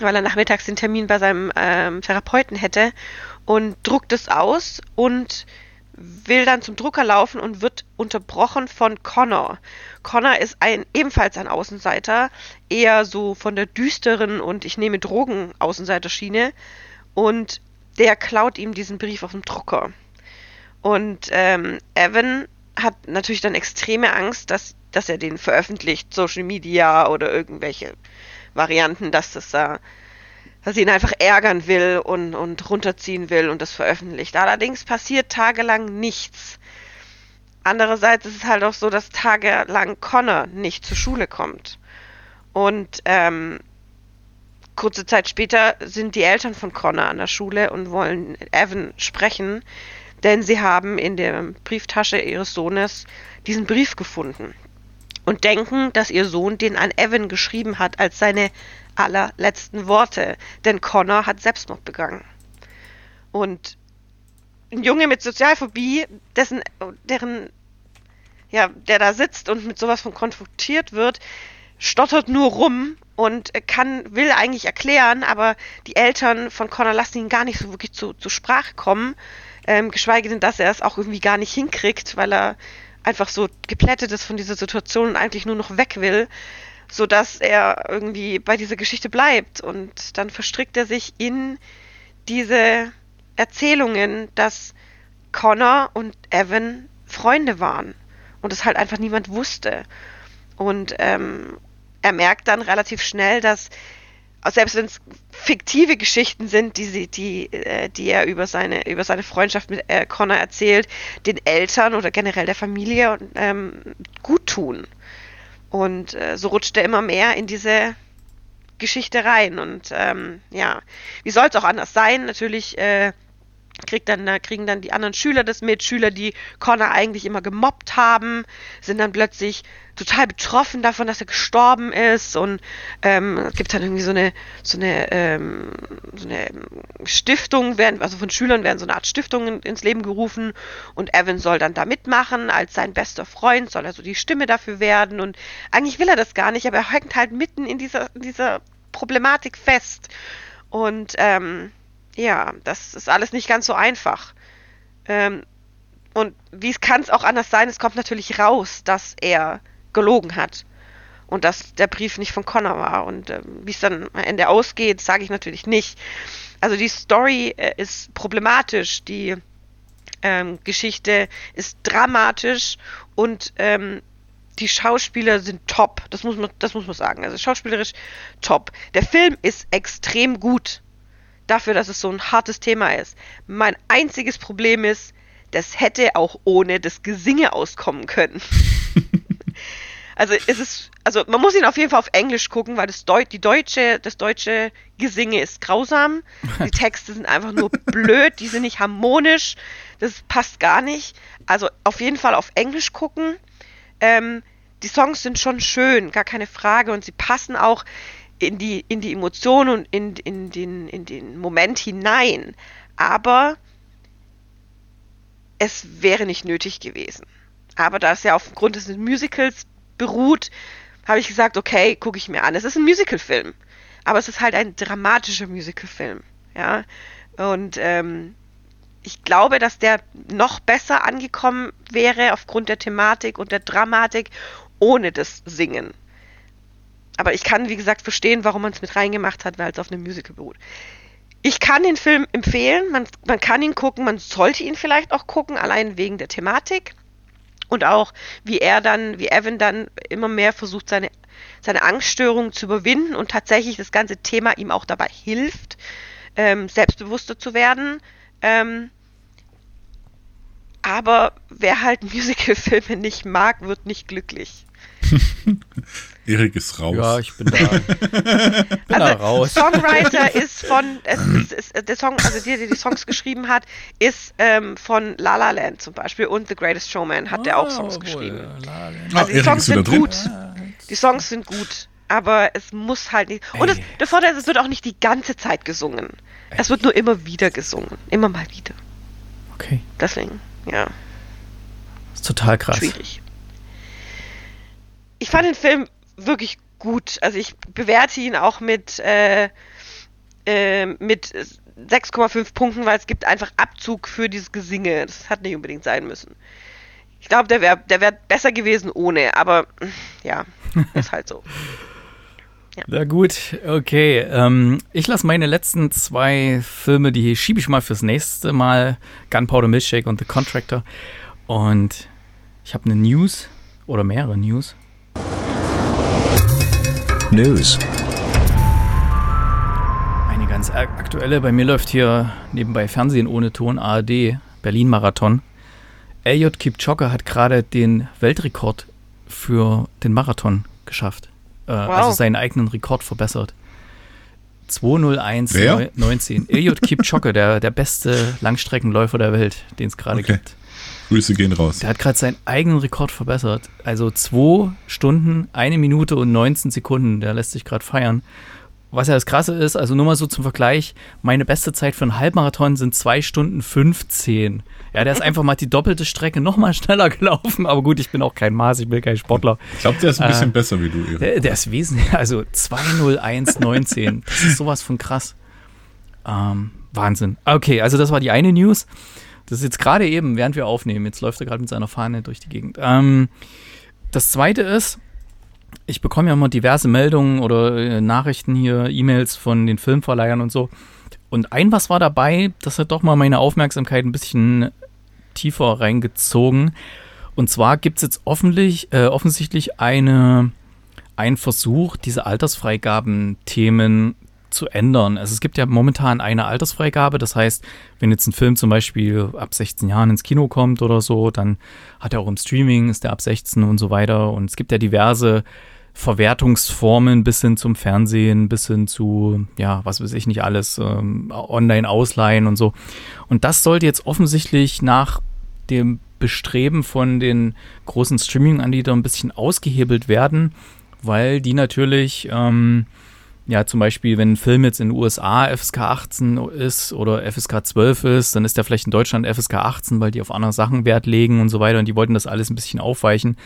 weil er nachmittags den Termin bei seinem ähm, Therapeuten hätte und druckt es aus und will dann zum Drucker laufen und wird unterbrochen von Connor. Connor ist ein ebenfalls ein Außenseiter, eher so von der düsteren und ich nehme Drogen Außenseiterschiene und der klaut ihm diesen Brief auf dem Drucker. Und ähm, Evan hat natürlich dann extreme Angst, dass, dass er den veröffentlicht, Social Media oder irgendwelche Varianten, dass das da dass sie ihn einfach ärgern will und, und runterziehen will und das veröffentlicht. Allerdings passiert tagelang nichts. Andererseits ist es halt auch so, dass tagelang Connor nicht zur Schule kommt. Und ähm, kurze Zeit später sind die Eltern von Connor an der Schule und wollen Evan sprechen, denn sie haben in der Brieftasche ihres Sohnes diesen Brief gefunden und denken, dass ihr Sohn den an Evan geschrieben hat als seine allerletzten Worte, denn Connor hat Selbstmord begangen. Und ein Junge mit Sozialphobie, dessen, deren, ja, der da sitzt und mit sowas von konfrontiert wird, stottert nur rum und kann, will eigentlich erklären, aber die Eltern von Connor lassen ihn gar nicht so wirklich zu, zur Sprache kommen, ähm, geschweige denn, dass er es auch irgendwie gar nicht hinkriegt, weil er einfach so geplättet ist von dieser Situation und eigentlich nur noch weg will so dass er irgendwie bei dieser Geschichte bleibt und dann verstrickt er sich in diese Erzählungen, dass Connor und Evan Freunde waren und es halt einfach niemand wusste. Und ähm, er merkt dann relativ schnell, dass selbst wenn es fiktive Geschichten sind, die, sie, die, äh, die er über seine, über seine Freundschaft mit äh, Connor erzählt, den Eltern oder generell der Familie ähm, gut tun. Und äh, so rutscht er immer mehr in diese Geschichte rein. Und ähm, ja, wie soll es auch anders sein? Natürlich äh, kriegt dann, kriegen dann die anderen Schüler das mit, Schüler, die Connor eigentlich immer gemobbt haben, sind dann plötzlich total betroffen davon, dass er gestorben ist und ähm, es gibt dann irgendwie so eine so eine, ähm, so eine Stiftung, werden, also von Schülern werden so eine Art Stiftung ins Leben gerufen und Evan soll dann da mitmachen, als sein bester Freund soll er so die Stimme dafür werden und eigentlich will er das gar nicht, aber er hängt halt mitten in dieser, in dieser Problematik fest. Und ähm, ja, das ist alles nicht ganz so einfach. Ähm, und wie kann es auch anders sein? Es kommt natürlich raus, dass er gelogen hat und dass der Brief nicht von Connor war. Und ähm, wie es dann am Ende ausgeht, sage ich natürlich nicht. Also die Story äh, ist problematisch, die ähm, Geschichte ist dramatisch und ähm, die Schauspieler sind top. Das muss man, das muss man sagen. Also schauspielerisch top. Der Film ist extrem gut dafür, dass es so ein hartes Thema ist. Mein einziges Problem ist, das hätte auch ohne das Gesinge auskommen können. also es ist, also man muss ihn auf jeden Fall auf Englisch gucken, weil das, Deu die deutsche, das deutsche Gesinge ist grausam. Die Texte sind einfach nur blöd, die sind nicht harmonisch, das passt gar nicht. Also auf jeden Fall auf Englisch gucken. Ähm, die Songs sind schon schön, gar keine Frage, und sie passen auch in die, in die Emotion und in, in, den, in den Moment hinein. Aber es wäre nicht nötig gewesen. Aber da es ja aufgrund des Musicals beruht, habe ich gesagt, okay, gucke ich mir an. Es ist ein Musicalfilm, aber es ist halt ein dramatischer Musicalfilm. Ja, und ähm, ich glaube, dass der noch besser angekommen wäre aufgrund der Thematik und der Dramatik ohne das Singen. Aber ich kann, wie gesagt, verstehen, warum man es mit reingemacht hat, weil es auf einem Musical beruht. Ich kann den Film empfehlen, man, man kann ihn gucken, man sollte ihn vielleicht auch gucken, allein wegen der Thematik. Und auch, wie er dann, wie Evan dann immer mehr versucht, seine, seine Angststörung zu überwinden und tatsächlich das ganze Thema ihm auch dabei hilft, ähm, selbstbewusster zu werden. Ähm, aber wer halt Musicalfilme nicht mag, wird nicht glücklich. Erik ist raus. Ja, ich bin da. bin da Also, raus. Songwriter ist von, es ist, ist, der Song, also der, der die Songs geschrieben hat, ist ähm, von La La Land zum Beispiel und The Greatest Showman hat der auch Songs Oh, geschrieben. wohl, la, la. Ah, Also die Erik Songs sind drin. gut. Die Songs sind gut, aber es muss halt nicht. Und es, der Vorteil ist, es wird auch nicht die ganze Zeit gesungen. Es wird nur immer wieder gesungen. Immer mal wieder. Okay, Deswegen, ja, ist total krass. schwierig. Ich fand den Film wirklich gut. Also ich bewerte ihn auch mit, äh, äh, mit 6,5 Punkten, weil es gibt einfach Abzug für dieses Gesinge. Das hat nicht unbedingt sein müssen. Ich glaube, der wäre der wär besser gewesen ohne, aber ja, ist halt so. Na gut, okay. Ähm, ich lasse meine letzten zwei Filme, die schiebe ich mal fürs nächste Mal. Gunpowder Milkshake und The Contractor. Und ich habe eine News oder mehrere News. News. Eine ganz ak- aktuelle. Bei mir läuft hier nebenbei Fernsehen ohne Ton ARD Berlin Marathon. Elliot Kipchoge hat gerade den Weltrekord für den Marathon geschafft. Äh, Also seinen eigenen Rekord verbessert. 201,19. Elliot Kipchoge, der, der beste Langstreckenläufer der Welt, den es gerade Okay. gibt. Grüße gehen raus. Der hat gerade seinen eigenen Rekord verbessert. Also 2 Stunden, 1 Minute und 19 Sekunden. Der lässt sich gerade feiern. Was ja das Krasse ist, also nur mal so zum Vergleich, meine beste Zeit für einen Halbmarathon sind 2 Stunden 15. Ja, der ist einfach mal die doppelte Strecke nochmal schneller gelaufen. Aber gut, ich bin auch kein Maß, ich bin kein Sportler. Ich glaube, der ist ein Äh, bisschen besser wie du, Erik. Der, der ist wesentlich, also 20119. Das ist sowas von krass. Ähm, Wahnsinn. Okay, also das war die eine News. Das ist jetzt gerade eben, während wir aufnehmen. Jetzt läuft er gerade mit seiner Fahne durch die Gegend. Ähm, das zweite ist, ich bekomme ja immer diverse Meldungen oder äh, Nachrichten hier, E-Mails von den Filmverleihern und so. Und ein was war dabei, das hat doch mal meine Aufmerksamkeit ein bisschen tiefer reingezogen. Und zwar gibt es jetzt offentlich, äh, offensichtlich eine, einen Versuch, diese Altersfreigaben-Themen zu ändern. Also es gibt ja momentan eine Altersfreigabe, das heißt, wenn jetzt ein Film zum Beispiel ab 16 Jahren ins Kino kommt oder so, dann hat er auch im Streaming, ist er ab 16 und so weiter. Und es gibt ja diverse Verwertungsformen bis hin zum Fernsehen, bis hin zu, ja, was weiß ich nicht alles, ähm, online ausleihen und so. Und das sollte jetzt offensichtlich nach dem Bestreben von den großen Streaming-Anbietern ein bisschen ausgehebelt werden, weil die natürlich, ähm, ja, zum Beispiel, wenn ein Film jetzt in den USA FSK 18 ist oder FSK 12 ist, dann ist der vielleicht in Deutschland FSK 18, weil die auf andere Sachen Wert legen und so weiter und die wollten das alles ein bisschen aufweichen,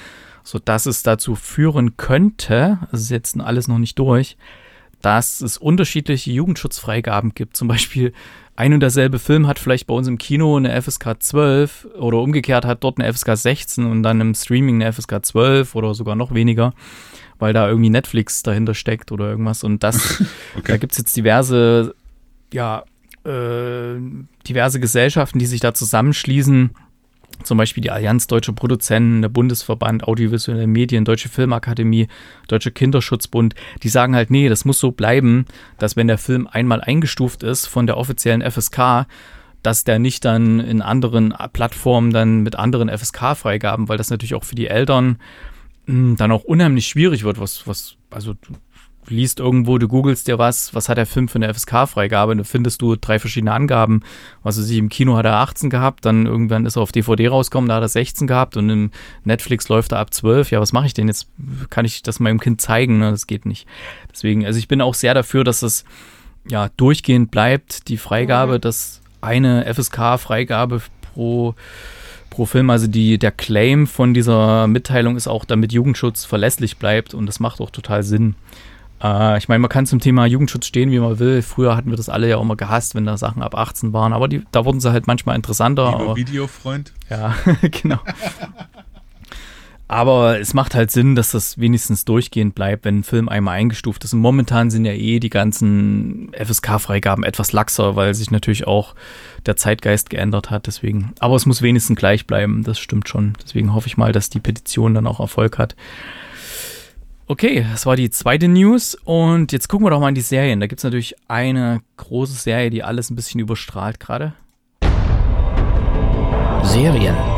sodass es dazu führen könnte, also ist jetzt alles noch nicht durch, dass es unterschiedliche Jugendschutzfreigaben gibt. Zum Beispiel ein und derselbe Film hat vielleicht bei uns im Kino eine FSK 12 oder umgekehrt hat dort eine FSK 16 und dann im Streaming eine FSK 12 oder sogar noch weniger, weil da irgendwie Netflix dahinter steckt oder irgendwas. Und das, Okay. da gibt es jetzt diverse, ja, äh, diverse Gesellschaften, die sich da zusammenschließen. Zum Beispiel die Allianz Deutscher Produzenten, der Bundesverband Audiovisuelle Medien, Deutsche Filmakademie, Deutscher Kinderschutzbund, die sagen halt, nee, das muss so bleiben, dass wenn der Film einmal eingestuft ist von der offiziellen FSK, dass der nicht dann in anderen Plattformen dann mit anderen FSK-Freigaben, weil das natürlich auch für die Eltern dann auch unheimlich schwierig wird, was, was, also du liest irgendwo, du googelst dir was, was hat der Film für eine FSK-Freigabe, da findest du drei verschiedene Angaben. Was weiß ich, im Kino hat er 18 gehabt, dann irgendwann ist er auf DVD rausgekommen, da hat er 16 gehabt und im Netflix läuft er ab 12. Ja, was mache ich denn jetzt? Kann ich das meinem Kind zeigen? Ne? Das geht nicht. Deswegen, also ich bin auch sehr dafür, dass es ja durchgehend bleibt, die Freigabe, dass eine FSK-Freigabe pro pro Film. Also die, der Claim von dieser Mitteilung ist auch, damit Jugendschutz verlässlich bleibt und das macht auch total Sinn. Äh, ich meine, man kann zum Thema Jugendschutz stehen, wie man will. Früher hatten wir das alle ja auch immer gehasst, wenn da Sachen ab 18 waren, aber die, da wurden sie halt manchmal interessanter. Lieber Videofreund. ja, genau. Aber es macht halt Sinn, dass das wenigstens durchgehend bleibt, wenn ein Film einmal eingestuft ist. Und momentan sind ja eh die ganzen FSK-Freigaben etwas laxer, weil sich natürlich auch der Zeitgeist geändert hat. Deswegen, aber es muss wenigstens gleich bleiben, das stimmt schon. Deswegen hoffe ich mal, dass die Petition dann auch Erfolg hat. Okay, das war die zweite News. Und jetzt gucken wir doch mal in die Serien. Da gibt es natürlich eine große Serie, die alles ein bisschen überstrahlt gerade. Serien.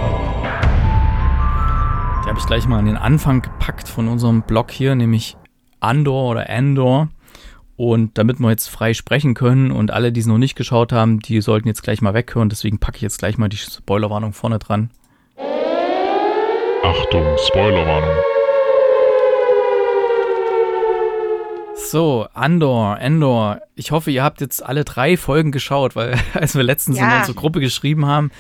Habe ich gleich mal an den Anfang gepackt von unserem Blog hier, nämlich Andor oder Andor. Und damit wir jetzt frei sprechen können und alle, die es noch nicht geschaut haben, die sollten jetzt gleich mal weghören. Deswegen packe ich jetzt gleich mal die Spoilerwarnung vorne dran. Achtung, Spoilerwarnung. So, Andor, Endor. Ich hoffe, ihr habt jetzt alle drei Folgen geschaut, weil als wir letztens Ja. in unsere Gruppe geschrieben haben,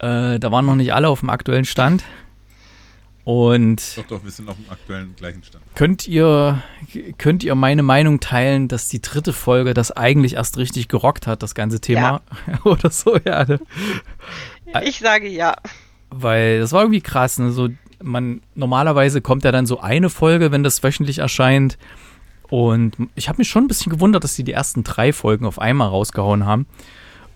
äh, da waren noch nicht alle auf dem aktuellen Stand. Und Doch, doch, wir sind auf dem aktuellen gleichen Stand. könnt ihr, könnt ihr meine Meinung teilen, dass die dritte Folge das eigentlich erst richtig gerockt hat, das ganze Thema? Oder so, ja. Ich sage ja. Weil das war irgendwie krass. Ne? So, man, normalerweise kommt ja dann so eine Folge, wenn das wöchentlich erscheint. Und ich habe mich schon ein bisschen gewundert, dass sie die ersten drei Folgen auf einmal rausgehauen haben.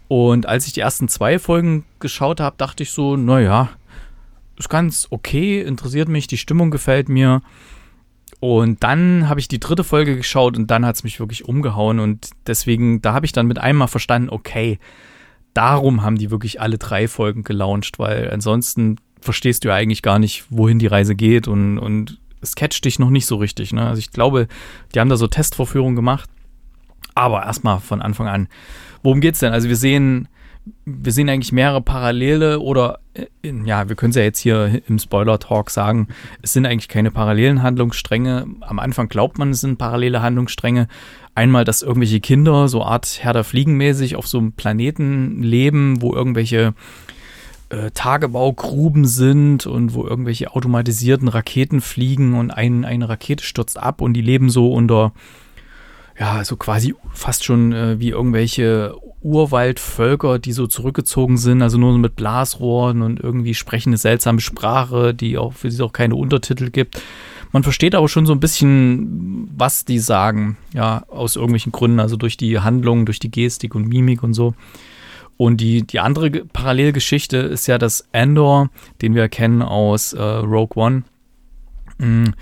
Und als ich die ersten zwei Folgen geschaut habe, dachte ich so, naja, ist ganz okay, interessiert mich, die Stimmung gefällt mir. Und dann habe ich die dritte Folge geschaut und dann hat es mich wirklich umgehauen. Und deswegen, da habe ich dann mit einmal verstanden, okay, darum haben die wirklich alle drei Folgen gelauncht, weil ansonsten verstehst du ja eigentlich gar nicht, wohin die Reise geht und, und es catcht dich noch nicht so richtig. Ne? Also ich glaube, die haben da so Testvorführungen gemacht. Aber erstmal von Anfang an. Worum geht's denn? Also wir sehen, wir sehen eigentlich mehrere Parallele oder äh, ja, wir können es ja jetzt hier im Spoiler-Talk sagen, es sind eigentlich keine parallelen Handlungsstränge. Am Anfang glaubt man, es sind parallele Handlungsstränge. Einmal, dass irgendwelche Kinder so Art Herr der mäßig auf so einem Planeten leben, wo irgendwelche äh, Tagebaugruben sind und wo irgendwelche automatisierten Raketen fliegen und ein, eine Rakete stürzt ab und die leben so unter, ja, so quasi fast schon äh, wie irgendwelche Urwaldvölker, die so zurückgezogen sind, also nur so mit Blasrohren und irgendwie sprechen eine seltsame Sprache, die auch für sie auch keine Untertitel gibt. Man versteht aber schon so ein bisschen, was die sagen, ja, aus irgendwelchen Gründen, also durch die Handlungen, durch die Gestik und Mimik und so. Und die, die andere Ge- Parallelgeschichte ist ja, dass Andor, den wir kennen aus äh, Rogue One, mh,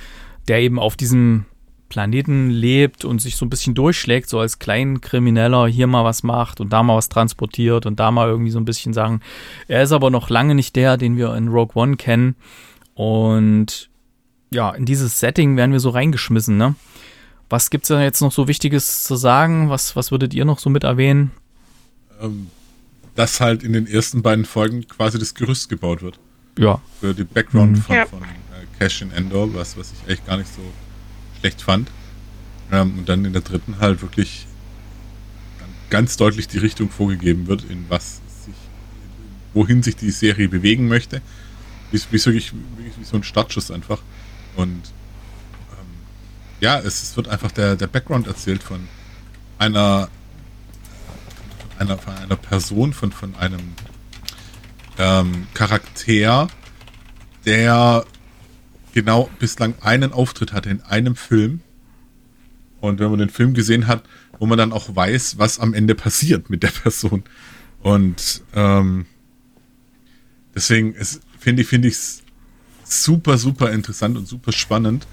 der eben auf diesem Planeten lebt und sich so ein bisschen durchschlägt, so als Kleinkrimineller hier mal was macht und da mal was transportiert und da mal irgendwie so ein bisschen sagen. Er ist aber noch lange nicht der, den wir in Rogue One kennen. Und ja, in dieses Setting werden wir so reingeschmissen, ne? Was gibt's da jetzt noch so Wichtiges zu sagen? Was, was würdet ihr noch so mit erwähnen? Ähm, dass halt in den ersten beiden Folgen quasi das Gerüst gebaut wird. Ja, Für die Background Mhm. von, Ja. von äh, Cash in Endor, was, was ich echt gar nicht so schlecht fand. Ähm, und dann in der dritten halt wirklich ganz deutlich die Richtung vorgegeben wird, in was sich, wohin sich die Serie bewegen möchte. Wie, wie, wirklich, wirklich wie so ein Startschuss einfach. Und ähm, ja, es, es wird einfach der, der Background erzählt von einer, von einer, von einer Person, von, von einem ähm, Charakter, der genau bislang einen Auftritt hatte in einem Film. Und wenn man den Film gesehen hat, wo man dann auch weiß, was am Ende passiert mit der Person. Und ähm, deswegen finde ich es super super interessant und super spannend,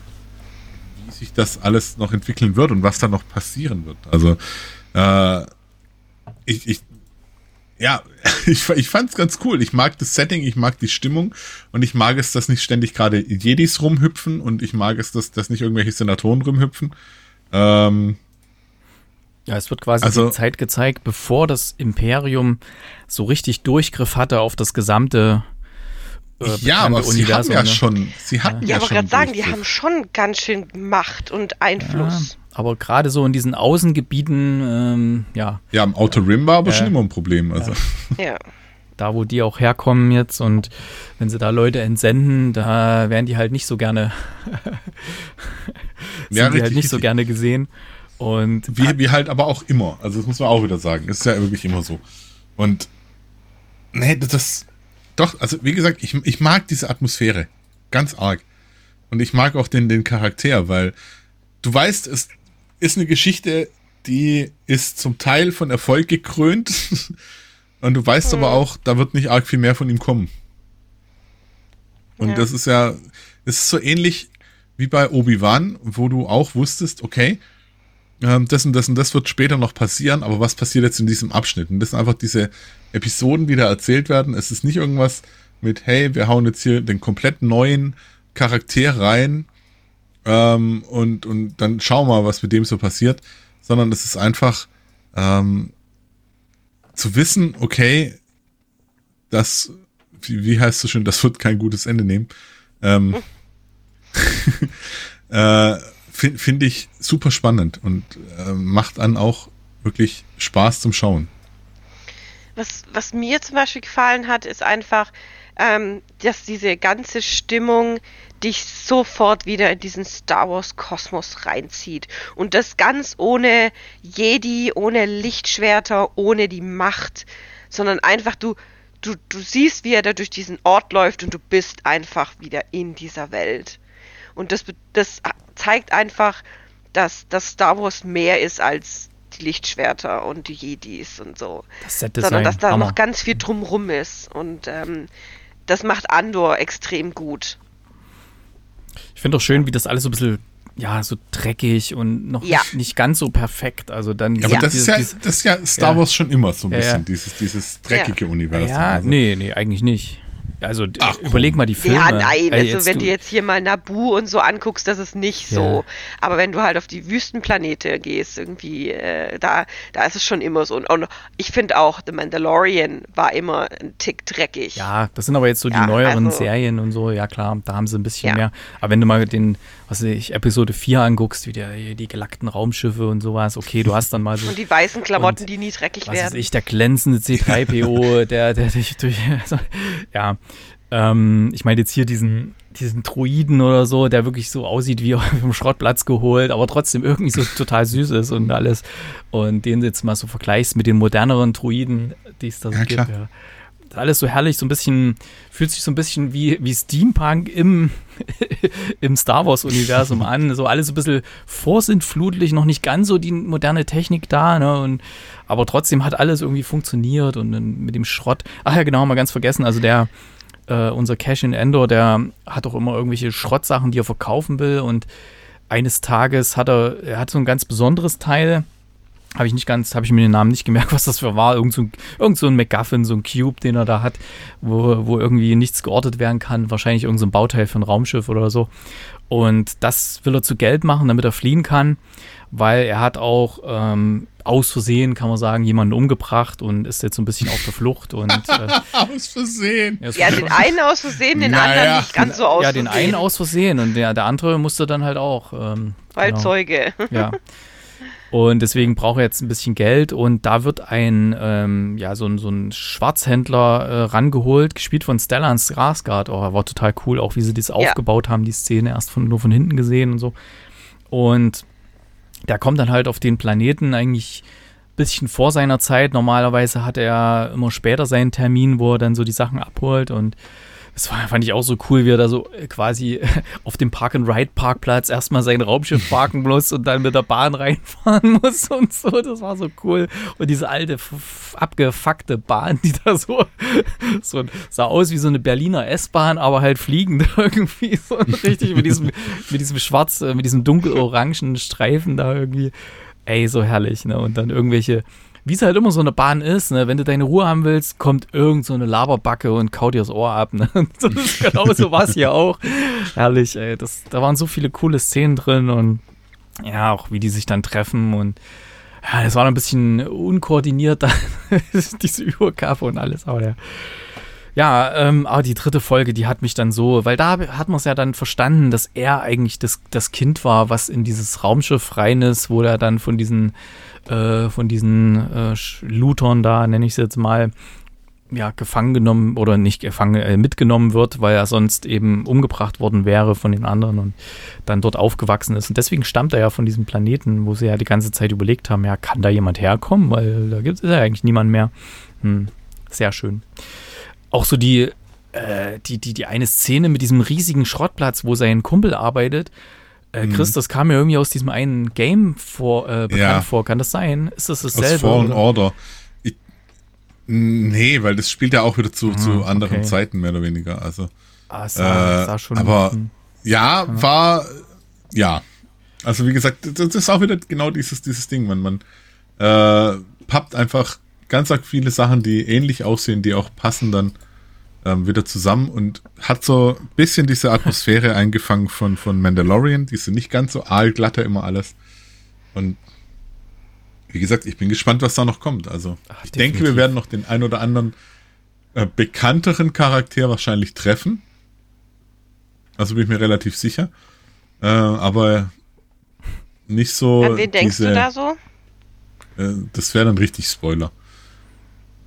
wie sich das alles noch entwickeln wird und was da noch passieren wird. Also äh, ich, ich ja, ich, ich fand es ganz cool. Ich mag das Setting, ich mag die Stimmung und ich mag es, dass nicht ständig gerade Jedis rumhüpfen und ich mag es, dass, dass nicht irgendwelche Senatoren rumhüpfen. Ähm, Ja, es wird quasi Also- die Zeit gezeigt, bevor das Imperium so richtig Durchgriff hatte auf das gesamte äh, ja, aber sie haben ja ne? schon, sie hatten ja, Ja, aber gerade sagen, die haben schon ganz schön Macht und Einfluss. Ja, aber gerade so in diesen Außengebieten, ähm, ja, Ja, im Outer Rim war aber Ja. schon immer ein Problem. Also. Ja. da wo die auch herkommen jetzt und wenn sie da Leute entsenden, da werden die halt nicht so gerne, sind Ja, die halt richtig, nicht so gerne gesehen. Und Wie, wie halt aber auch immer. Also das muss man auch wieder sagen. Ist ja wirklich immer so. Und nee, das doch, also wie gesagt, ich, ich mag diese Atmosphäre. Ganz arg. Und ich mag auch den, den Charakter, weil du weißt, es ist eine Geschichte, die ist zum Teil von Erfolg gekrönt. Und du weißt aber auch, da wird nicht arg viel mehr von ihm kommen. Und Ja. das ist ja, es ist so ähnlich wie bei Obi-Wan, wo du auch wusstest, okay, ähm, das und das und das wird später noch passieren, aber was passiert jetzt in diesem Abschnitt? Und das sind einfach diese Episoden, die da erzählt werden. Es ist nicht irgendwas mit, hey, wir hauen jetzt hier den komplett neuen Charakter rein ähm, und, und dann schau mal, was mit dem so passiert, sondern es ist einfach ähm, zu wissen, okay, das, wie, wie heißt es schön, das wird kein gutes Ende nehmen. Ähm, äh, Finde find ich super spannend und äh, macht dann auch wirklich Spaß zum Schauen. Was, was mir zum Beispiel gefallen hat, ist einfach, ähm, dass diese ganze Stimmung dich sofort wieder in diesen Star Wars Kosmos reinzieht. Und das ganz ohne Jedi, ohne Lichtschwerter, ohne die Macht, sondern einfach du, du, du siehst, wie er da durch diesen Ort läuft und du bist einfach wieder in dieser Welt. Und das, das zeigt einfach, dass, dass Star Wars mehr ist als die Lichtschwerter und die Jedis und so. Das sondern dass da Hammer. noch ganz viel drumrum ist. Und ähm, das macht Andor extrem gut. Ich finde auch schön, wie das alles so ein bisschen ja, so dreckig und noch ja. nicht, nicht, ganz so perfekt. Also dann ja, aber das, dieses, ist ja, das ist ja Star Wars schon immer so ein bisschen, dieses, dieses dreckige Universum. Ja, also. nee, nee, eigentlich nicht. Also Ach, überleg mal die Filme. Ja, nein, also jetzt wenn du jetzt hier mal Nabu und so anguckst, das ist nicht ja. so. Aber wenn du halt auf die Wüstenplanete gehst, irgendwie, äh, da, da ist es schon immer so. Und, und ich finde auch, The Mandalorian war immer ein Tick dreckig. Ja, das sind aber jetzt so die neueren also, Serien und so, ja klar, da haben sie ein bisschen ja. mehr. Aber wenn du mal den, was weiß ich, Episode 4 anguckst, wie der, die gelackten Raumschiffe und sowas, okay, du hast dann mal so. Und die weißen Klamotten, die nie dreckig was werden. Was weiß ich, der glänzende C3PO, der, der dich durch, also, ja, ähm, ich meine jetzt hier diesen, diesen Druiden oder so, der wirklich so aussieht wie vom Schrottplatz geholt, aber trotzdem irgendwie so total süß ist und alles. Und den jetzt mal so vergleichst mit den moderneren Druiden, die es da so ja, gibt. Ja. Alles so herrlich, so ein bisschen, fühlt sich so ein bisschen wie, wie Steampunk im, im Star Wars-Universum an. So alles so ein bisschen vorsintflutlich, noch nicht ganz so die moderne Technik da, ne? Und, aber trotzdem hat alles irgendwie funktioniert und mit dem Schrott. Ach ja, genau, haben wir ganz vergessen. Also der, äh, unser Cash in Endor, der hat auch immer irgendwelche Schrottsachen, die er verkaufen will. Und eines Tages hat er, er hat so ein ganz besonderes Teil. Habe ich nicht ganz, habe ich mir den Namen nicht gemerkt, was das für war. Irgend so, ein, irgend so ein MacGuffin, so ein Cube, den er da hat, wo, wo irgendwie nichts geortet werden kann. Wahrscheinlich irgendein so Bauteil für ein Raumschiff oder so. Und das will er zu Geld machen, damit er fliehen kann, weil er hat auch ähm, aus Versehen, kann man sagen, jemanden umgebracht und ist jetzt so ein bisschen auf der Flucht. Und, äh, aus Versehen. Ja, den einen aus Versehen, den naja. anderen nicht ganz so aus Ja, den einen aus Versehen und der, der andere musste dann halt auch. Ähm, Weil genau. Zeuge. Ja. Und deswegen braucht er jetzt ein bisschen Geld und da wird ein, ähm, ja, so ein, so ein Schwarzhändler äh, rangeholt, gespielt von Stellan Skarsgård. Oh, war total cool, auch wie sie das ja. aufgebaut haben, die Szene erst von, nur von hinten gesehen und so. Und der kommt dann halt auf den Planeten eigentlich ein bisschen vor seiner Zeit. Normalerweise hat er immer später seinen Termin, wo er dann so die Sachen abholt und das war, fand ich auch so cool, wie er da so äh, quasi auf dem Park-and-Ride-Parkplatz erstmal sein Raumschiff parken muss und dann mit der Bahn reinfahren muss und so. Das war so cool. Und diese alte, abgefuckte Bahn, die da so, so sah aus wie so eine Berliner S-Bahn, aber halt fliegend irgendwie. So richtig mit diesem, mit diesem schwarz, äh, mit diesem dunkelorangen Streifen da irgendwie. Ey, so herrlich, ne? Und dann irgendwelche wie es halt immer so eine Bahn ist, ne? wenn du deine Ruhe haben willst, kommt irgend so eine Laberbacke und kaut dir das Ohr ab. Ne? Genau so war es hier auch. Herrlich, ey. Das, da waren so viele coole Szenen drin und ja, auch wie die sich dann treffen und ja, das war ein bisschen unkoordiniert, diese Übergabe und alles, aber ja. Ja, ähm, aber die dritte Folge, die hat mich dann so, weil da hat man es ja dann verstanden, dass er eigentlich das, das Kind war, was in dieses Raumschiff rein ist, wo er dann von diesen äh, von diesen äh, Luthern da, nenne ich es jetzt mal, ja, gefangen genommen oder nicht gefangen, äh, mitgenommen wird, weil er sonst eben umgebracht worden wäre von den anderen und dann dort aufgewachsen ist. Und deswegen stammt er ja von diesem Planeten, wo sie ja die ganze Zeit überlegt haben, ja, kann da jemand herkommen? Weil da gibt es ja eigentlich niemand mehr. Hm, sehr schön. Auch so die, äh, die, die, die eine Szene mit diesem riesigen Schrottplatz, wo sein Kumpel arbeitet, äh, Chris, mhm. das kam mir irgendwie aus diesem einen Game vor, äh, bekannt ja. vor. Kann das sein? Ist das dasselbe? Aus Fallen Order. Ich, nee, weil das spielt ja auch wieder zu, ah, zu anderen okay. Zeiten mehr oder weniger. Also, ah, sah, äh, sah schon aber ja, ja, war ja. Also wie gesagt, das ist auch wieder genau dieses, dieses Ding. Man, man äh, pappt einfach ganz viele Sachen, die ähnlich aussehen, die auch passen dann ähm, wieder zusammen und hat so ein bisschen diese Atmosphäre eingefangen von, von Mandalorian, diese nicht ganz so aalglatter immer alles. Und wie gesagt, ich bin gespannt, was da noch kommt. Also Ach, ich denke, wir werden noch den ein oder anderen äh, bekannteren Charakter wahrscheinlich treffen. Also bin ich mir relativ sicher. Äh, aber nicht so. An wen denkst diese, du da so? Äh, das wäre dann richtig Spoiler.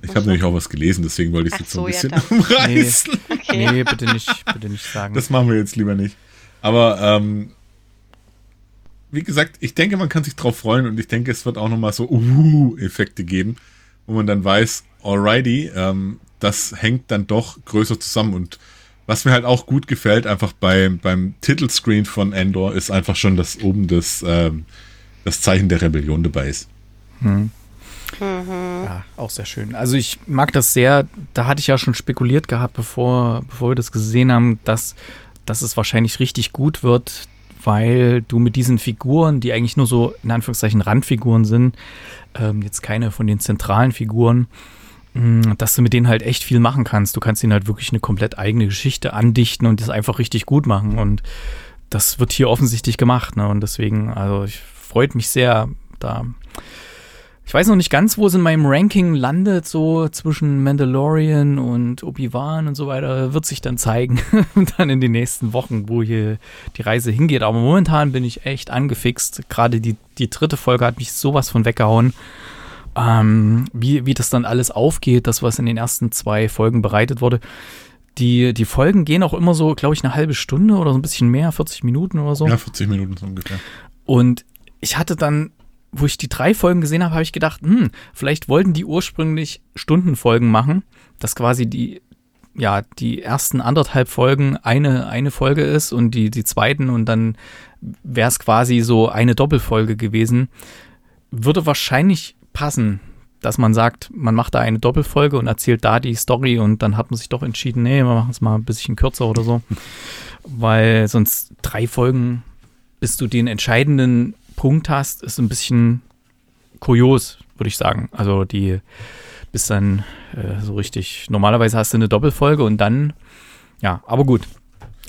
Ich habe nämlich auch was gelesen, deswegen wollte ich es jetzt so ein ja, bisschen dann. umreißen. Okay. Nee, bitte nicht, bitte nicht sagen. Das machen wir jetzt lieber nicht. Aber ähm, wie gesagt, ich denke, man kann sich drauf freuen und ich denke, es wird auch nochmal so Uhu-Effekte geben, wo man dann weiß, alrighty, ähm, das hängt dann doch größer zusammen und was mir halt auch gut gefällt, einfach bei, beim Titelscreen von Endor, ist einfach schon, dass oben das, ähm, das Zeichen der Rebellion dabei ist. Ja, auch sehr schön. Also ich mag das sehr. Da hatte ich ja schon spekuliert gehabt, bevor, bevor wir das gesehen haben, dass, dass es wahrscheinlich richtig gut wird, weil du mit diesen Figuren, die eigentlich nur so in Anführungszeichen Randfiguren sind, ähm, jetzt keine von den zentralen Figuren, mh, dass du mit denen halt echt viel machen kannst. Du kannst ihnen halt wirklich eine komplett eigene Geschichte andichten und das einfach richtig gut machen. Und das wird hier offensichtlich gemacht. Ne? Und deswegen, also ich freut mich sehr, da ich weiß noch nicht ganz, wo es in meinem Ranking landet, so zwischen Mandalorian und Obi-Wan und so weiter. Wird sich dann zeigen, dann in den nächsten Wochen, wo hier die Reise hingeht. Aber momentan bin ich echt angefixt. Gerade die, die dritte Folge hat mich sowas von weggehauen. Ähm, wie, wie das dann alles aufgeht, das, was in den ersten zwei Folgen bereitet wurde. Die, die Folgen gehen auch immer so, glaube ich, eine halbe Stunde oder so ein bisschen mehr, 40 Minuten oder so. Ja, 40 Minuten so ungefähr. Und ich hatte dann, wo ich die drei Folgen gesehen habe, habe ich gedacht, hm, vielleicht wollten die ursprünglich Stundenfolgen machen, dass quasi die, ja, die ersten anderthalb Folgen eine, eine Folge ist und die, die zweiten und dann wäre es quasi so eine Doppelfolge gewesen. Würde wahrscheinlich passen, dass man sagt, man macht da eine Doppelfolge und erzählt da die Story und dann hat man sich doch entschieden, nee, wir machen es mal ein bisschen kürzer oder so. Weil sonst drei Folgen bis du den entscheidenden Punkt hast, ist ein bisschen kurios, würde ich sagen. Also die bis dann äh, so richtig. Normalerweise hast du eine Doppelfolge und dann, ja, aber gut.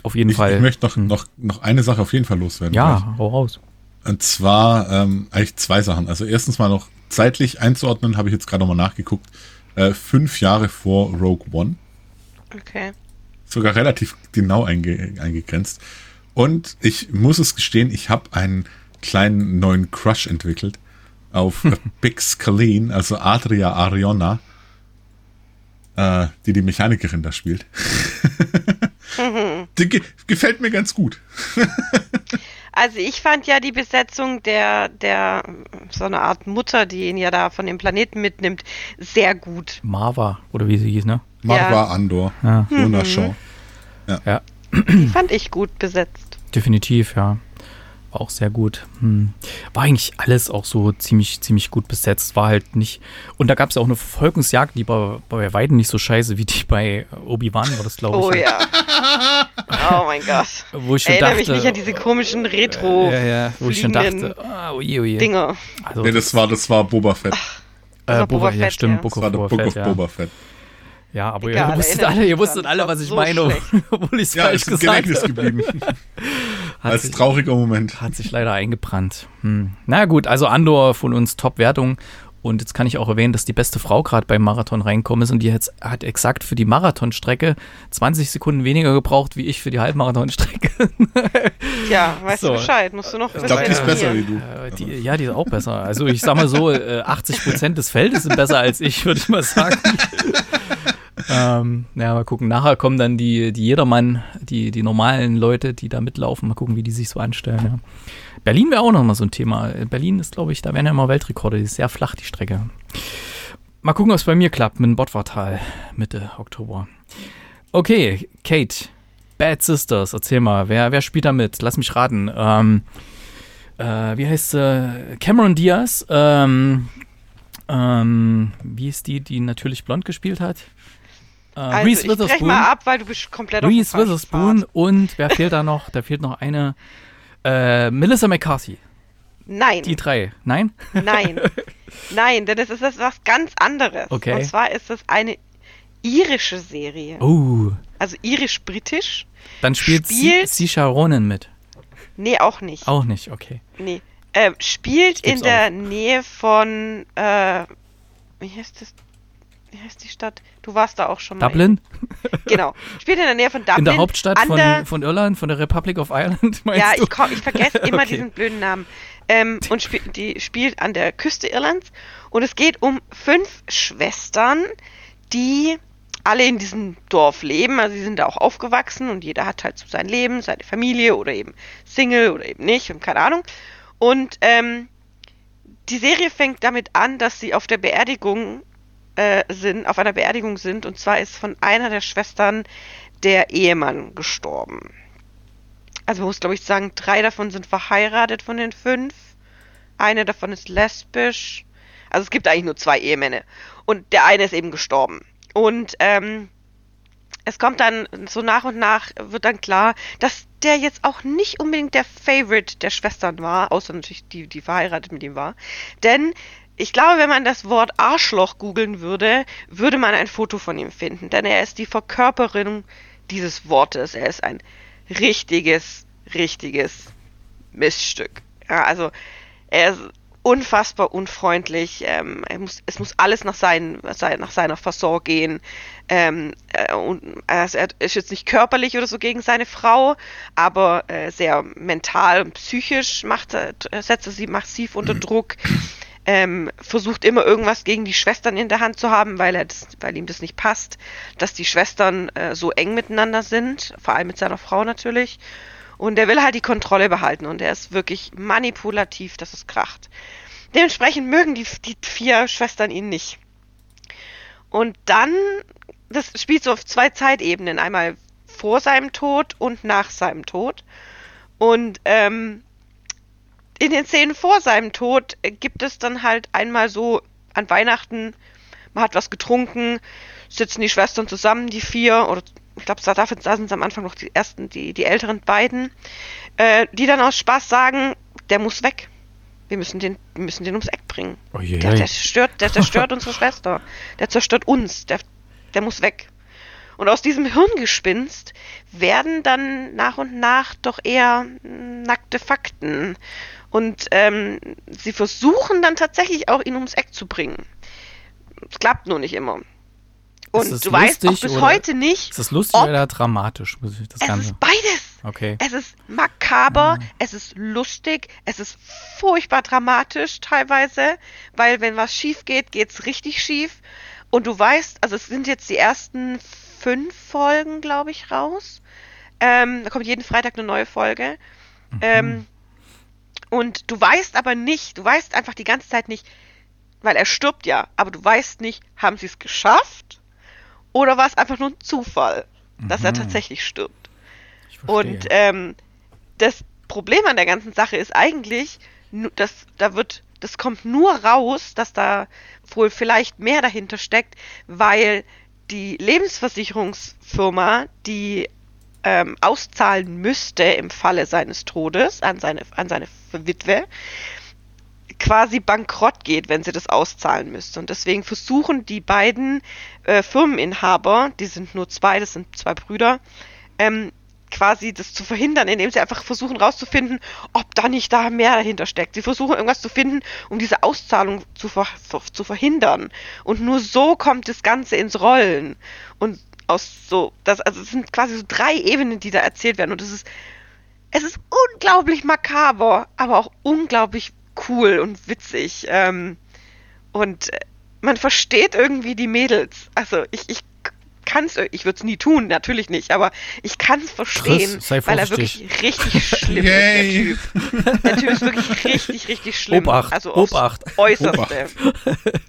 Auf jeden Ich, Fall. ich möchte noch, Hm. noch, noch eine Sache auf jeden Fall loswerden. ja, hau raus. Und zwar ähm, eigentlich zwei Sachen. Also erstens mal noch zeitlich einzuordnen, habe ich jetzt gerade nochmal nachgeguckt. Äh, fünf Jahre vor Rogue One. Okay. Sogar relativ genau einge eingegrenzt. Und ich muss es gestehen, ich habe einen kleinen neuen Crush entwickelt auf Big Scalene, also Adria Ariona, äh, die die Mechanikerin da spielt. die ge gefällt mir ganz gut. Also ich fand ja die Besetzung der, der so eine Art Mutter, die ihn ja da von dem Planeten mitnimmt, sehr gut. Marva, oder wie sie hieß, ne? Marva Andor, Ja, Lona Shaw. Die fand ich gut besetzt. definitiv, ja. War auch sehr gut. Hm. War eigentlich alles auch so ziemlich, ziemlich gut besetzt. War halt nicht. Und da gab es ja auch eine Verfolgungsjagd, die bei, bei Weitem nicht so scheiße wie die bei Obi-Wan war das, glaube ich. Oh ja. Oh mein Gott. Wo ich schon Erinnere dachte. mich nicht an diese komischen Retro ja, ja, wo ich schon fliegenden dachte, ah, oje, oje. Dinger. Also, Nee, das war, das war Boba Fett. äh, war Boba, Boba ja, Fett, stimmt, ja. Book Das war Boba Book Fett, ja. Boba Fett. Ja, aber Egal, ihr wusstet alle, ihr wusstet alle, was war ich so meine, obwohl ich es Ja, falsch gesagt habe. geblieben. Als sich, trauriger Moment. hat sich leider eingebrannt. Hm. Na gut, also Andor von uns Top-Wertung. Und jetzt kann ich auch erwähnen, dass die beste Frau gerade beim Marathon reinkommen ist und die jetzt hat exakt für die Marathonstrecke 20 Sekunden weniger gebraucht wie ich für die Halbmarathonstrecke. Ja, weißt So. du Bescheid, musst du noch Ich glaube, die ist besser wie du. Äh, die, ja, die ist auch besser. Also ich sag mal so, äh, 80 Prozent des Feldes sind besser als ich, würde ich mal sagen. ähm, ja, mal gucken. Nachher kommen dann die, die Jedermann, die, die normalen Leute, die da mitlaufen. Mal gucken, wie die sich so anstellen. Ja. Berlin wäre auch noch mal so ein Thema. Berlin ist, glaube ich, da werden ja immer Weltrekorde. Die ist sehr flach, die Strecke. Mal gucken, was bei mir klappt mit dem Bottwartal Mitte Oktober. Okay, Kate, Bad Sisters, erzähl mal, wer, wer spielt da mit? Lass mich raten. Ähm, äh, wie heißt sie? Cameron Diaz. Ähm, ähm, wie ist die, die natürlich blond gespielt hat? Äh, Also Reese ich brech Witherspoon. mal ab, weil du bist komplett auf Reese falschen Witherspoon und wer fehlt da noch? Da fehlt noch eine. Äh, Melissa McCarthy. Nein, Die drei. Nein? nein, nein, denn es ist das was ganz anderes. Okay. Und zwar ist es eine irische Serie. Oh. Also irisch-britisch. Dann spielt, Spielt- Sie Sisha Ronan mit. Nee, auch nicht. Auch nicht, okay. Nee. Ähm, spielt in der auf. Nähe von, äh, wie heißt das? Wie heißt die Stadt? Du warst da auch schon mal. Dublin? Genau. Spielt in der Nähe von Dublin. In der Hauptstadt von, der, von Irland, von der Republic of Ireland, meinst Ja, du? ich, komm, ich vergesse immer Okay. diesen blöden Namen. Ähm, und spiel, die spielt an der Küste Irlands. Und es geht um fünf Schwestern, die alle in diesem Dorf leben. Also sie sind da auch aufgewachsen und jeder hat halt so sein Leben, seine Familie oder eben Single oder eben nicht und keine Ahnung. Und ähm, die Serie fängt damit an, dass sie auf der Beerdigung äh, sind, auf einer Beerdigung sind. Und zwar ist von einer der Schwestern der Ehemann gestorben. Also man muss, glaube ich, sagen, drei davon sind verheiratet von den fünf. Eine davon ist lesbisch. Also es gibt eigentlich nur zwei Ehemänner. Und der eine ist eben gestorben. Und ähm, es kommt dann so nach und nach wird dann klar, dass der jetzt auch nicht unbedingt der Favorite der Schwestern war, außer natürlich die, die verheiratet mit ihm war. Denn ich glaube, wenn man das Wort Arschloch googeln würde, würde man ein Foto von ihm finden. Denn er ist die Verkörperung dieses Wortes. Er ist ein richtiges, richtiges Miststück. Ja, also er ist unfassbar unfreundlich. Ähm, er muss, es muss alles nach, seinen, sein, nach seiner Fasson gehen. Ähm, äh, und, also er ist jetzt nicht körperlich oder so gegen seine Frau, aber äh, sehr mental und psychisch macht setzt er sie massiv unter Druck. Ähm, versucht immer irgendwas gegen die Schwestern in der Hand zu haben, weil er das, weil ihm das nicht passt, dass die Schwestern äh, so eng miteinander sind, vor allem mit seiner Frau natürlich. Und er will halt die Kontrolle behalten und er ist wirklich manipulativ, dass es kracht. Dementsprechend mögen die, die vier Schwestern ihn nicht. Und dann, das spielt so auf zwei Zeitebenen, einmal vor seinem Tod und nach seinem Tod. Und ähm, in den Szenen vor seinem Tod gibt es dann halt einmal so an Weihnachten, man hat was getrunken, sitzen die Schwestern zusammen, die vier, oder ich glaube, da, sind es am Anfang noch die ersten, die, die älteren beiden, äh, die dann aus Spaß sagen, der muss weg. Wir müssen den, wir müssen den ums Eck bringen. Oh je, Der, der stört, der zerstört unsere Schwester. Der zerstört uns. Der, der muss weg. Und aus diesem Hirngespinst werden dann nach und nach doch eher mm, nackte Fakten. Und ähm, sie versuchen dann tatsächlich auch, ihn ums Eck zu bringen. Es klappt nur nicht immer. Und du weißt auch lustig bis heute nicht, Ist das lustig oder dramatisch? Muss ich das es Ganze? ist beides. Okay. Es ist makaber, es ist lustig, es ist furchtbar dramatisch teilweise, weil wenn was schief geht, geht's richtig schief. Und du weißt, also es sind jetzt die ersten fünf Folgen, glaube ich, raus. Ähm, da kommt jeden Freitag eine neue Folge. Ähm, und du weißt aber nicht, du weißt einfach die ganze Zeit nicht, weil er stirbt ja, aber du weißt nicht, haben sie es geschafft oder war es einfach nur ein Zufall, dass er Mhm. tatsächlich stirbt. Und ähm, das Problem an der ganzen Sache ist eigentlich, dass da wird, das kommt nur raus, dass da wohl vielleicht mehr dahinter steckt, weil die Lebensversicherungsfirma, die ähm, auszahlen müsste im Falle seines Todes an seine, an seine Witwe, quasi bankrott geht, wenn sie das auszahlen müsste. Und deswegen versuchen die beiden äh, Firmeninhaber, die sind nur zwei, das sind zwei Brüder, ähm, quasi das zu verhindern, indem sie einfach versuchen rauszufinden, ob da nicht da mehr dahinter steckt. Sie versuchen irgendwas zu finden, um diese Auszahlung zu, ver zu verhindern. Und nur so kommt das Ganze ins Rollen. Und aus so, das, also es sind quasi so drei Ebenen, die da erzählt werden. Und es ist, es ist unglaublich makaber, aber auch unglaublich cool und witzig. Ähm, und äh, man versteht irgendwie die Mädels. Also ich, ich kann es, ich würde es nie tun, natürlich nicht, aber ich kann es verstehen, Chris, sei weil er wirklich richtig schlimm Yay. ist, der Typ. Der Typ ist wirklich richtig, richtig schlimm. Obacht, also Obacht. Äußerste.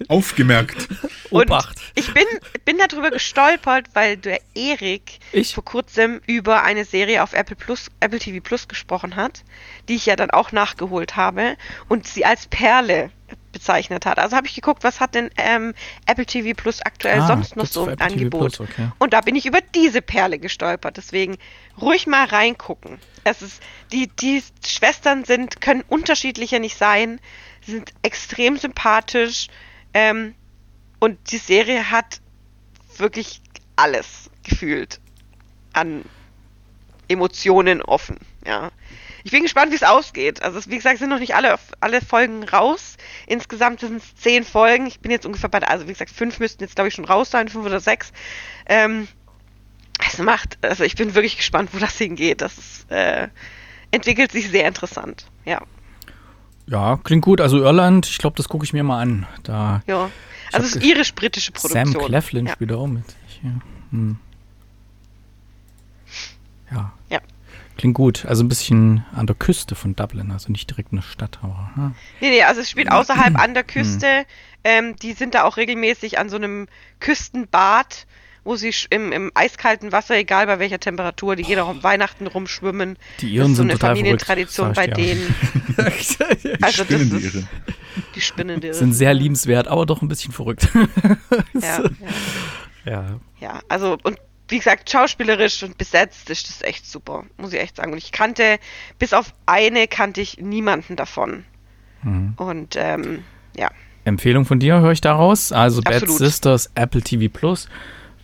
Aufgemerkt. Und Obacht. ich bin, bin darüber gestolpert, weil der Erik Ich? vor kurzem über eine Serie auf Apple Plus, Apple TV Plus gesprochen hat, die ich ja dann auch nachgeholt habe und sie als Perle bezeichnet hat. Also habe ich geguckt, was hat denn ähm, Apple TV Plus aktuell Ah, sonst noch so TV Angebot. Plus, okay. Und da bin ich über diese Perle gestolpert. Deswegen ruhig mal reingucken. Es ist, die, die Schwestern sind, können unterschiedlicher nicht sein. Sie sind extrem sympathisch. Ähm, und die Serie hat wirklich alles gefühlt an Emotionen offen. Ja. Ich bin gespannt, wie es ausgeht. Also, wie gesagt, sind noch nicht alle, alle Folgen raus. Insgesamt sind es zehn Folgen. Ich bin jetzt ungefähr bei, der, also wie gesagt, fünf müssten jetzt, glaube ich, schon raus sein, fünf oder sechs. Ähm, es macht, also ich bin wirklich gespannt, wo das hingeht. Das ist, äh, entwickelt sich sehr interessant. Ja. Ja, klingt gut. Also Irland, ich glaube, das gucke ich mir mal an. Da Ja. Also es ist irisch-britische Produktion. Sam Cleflin ja. spielt auch mit. Ich, ja. Hm. ja. Ja. Klingt gut. Also ein bisschen an der Küste von Dublin, also nicht direkt in der Stadt, aber. hm. Nee, nee, also es spielt außerhalb an der Küste. Ähm, die sind da auch regelmäßig an so einem Küstenbad, wo sie im, im eiskalten Wasser, egal bei welcher Temperatur, die gehen auch um Weihnachten rumschwimmen. Die das Iren ist so sind eine total verrückt, Familientradition bei denen. Die Also das Spinnen, die ist- Irren. Die spinnende. sind sehr liebenswert, aber doch ein bisschen verrückt. Ja, ja. ja. Ja, also und wie gesagt, schauspielerisch und besetzt ist das echt super, muss ich echt sagen. Und ich kannte, bis auf eine kannte ich niemanden davon. Mhm. Und ähm, ja, Empfehlung von dir höre ich daraus. Also Bad Absolut. Sisters, Apple TV Plus.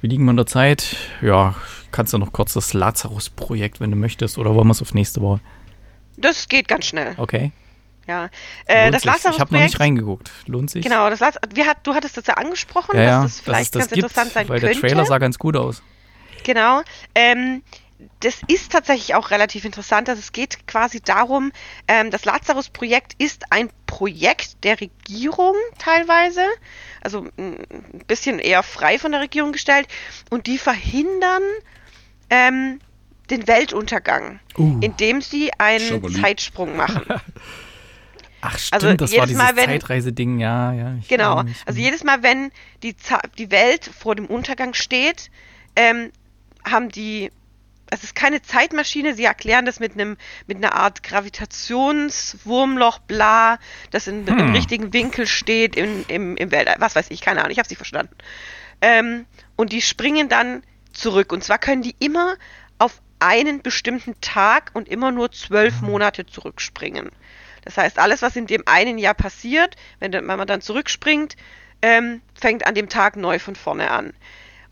Wir liegen wir in der Zeit. Ja, kannst du noch kurz das Lazarus-Projekt, wenn du möchtest, oder wollen wir es auf nächste Woche? das geht ganz schnell. Okay. Ja, äh, das sich. Ich habe noch nicht reingeguckt. Lohnt sich? Genau, das Laz wir hat, du hattest das ja angesprochen, Ja, ja, dass das vielleicht ganz das gibt, interessant sein weil könnte. der Trailer sah ganz gut aus. Genau. Ähm, das ist tatsächlich auch relativ interessant. Also es geht quasi darum, ähm, das Lazarus-Projekt ist ein Projekt der Regierung teilweise, also mm, ein bisschen eher frei von der Regierung gestellt, und die verhindern ähm, den Weltuntergang, Uh. indem sie einen Schauberli. Zeitsprung machen. Ach stimmt, Also das jedes war dieses Mal, wenn- Zeitreise-Ding, ja, ja. Genau. Also jedes Mal, wenn die, die Welt vor dem Untergang steht, ähm, haben die. Es ist keine Zeitmaschine, sie erklären das mit einem mit einer Art Gravitationswurmloch, bla, das in, im Hm. richtigen Winkel steht im, im, im Weltall. Was weiß ich, keine Ahnung, ich habe sie verstanden. Ähm, und die springen dann zurück. Und zwar können die immer auf einen bestimmten Tag und immer nur zwölf Monate zurückspringen. Das heißt, alles, was in dem einen Jahr passiert, wenn, wenn man dann zurückspringt, ähm, fängt an dem Tag neu von vorne an.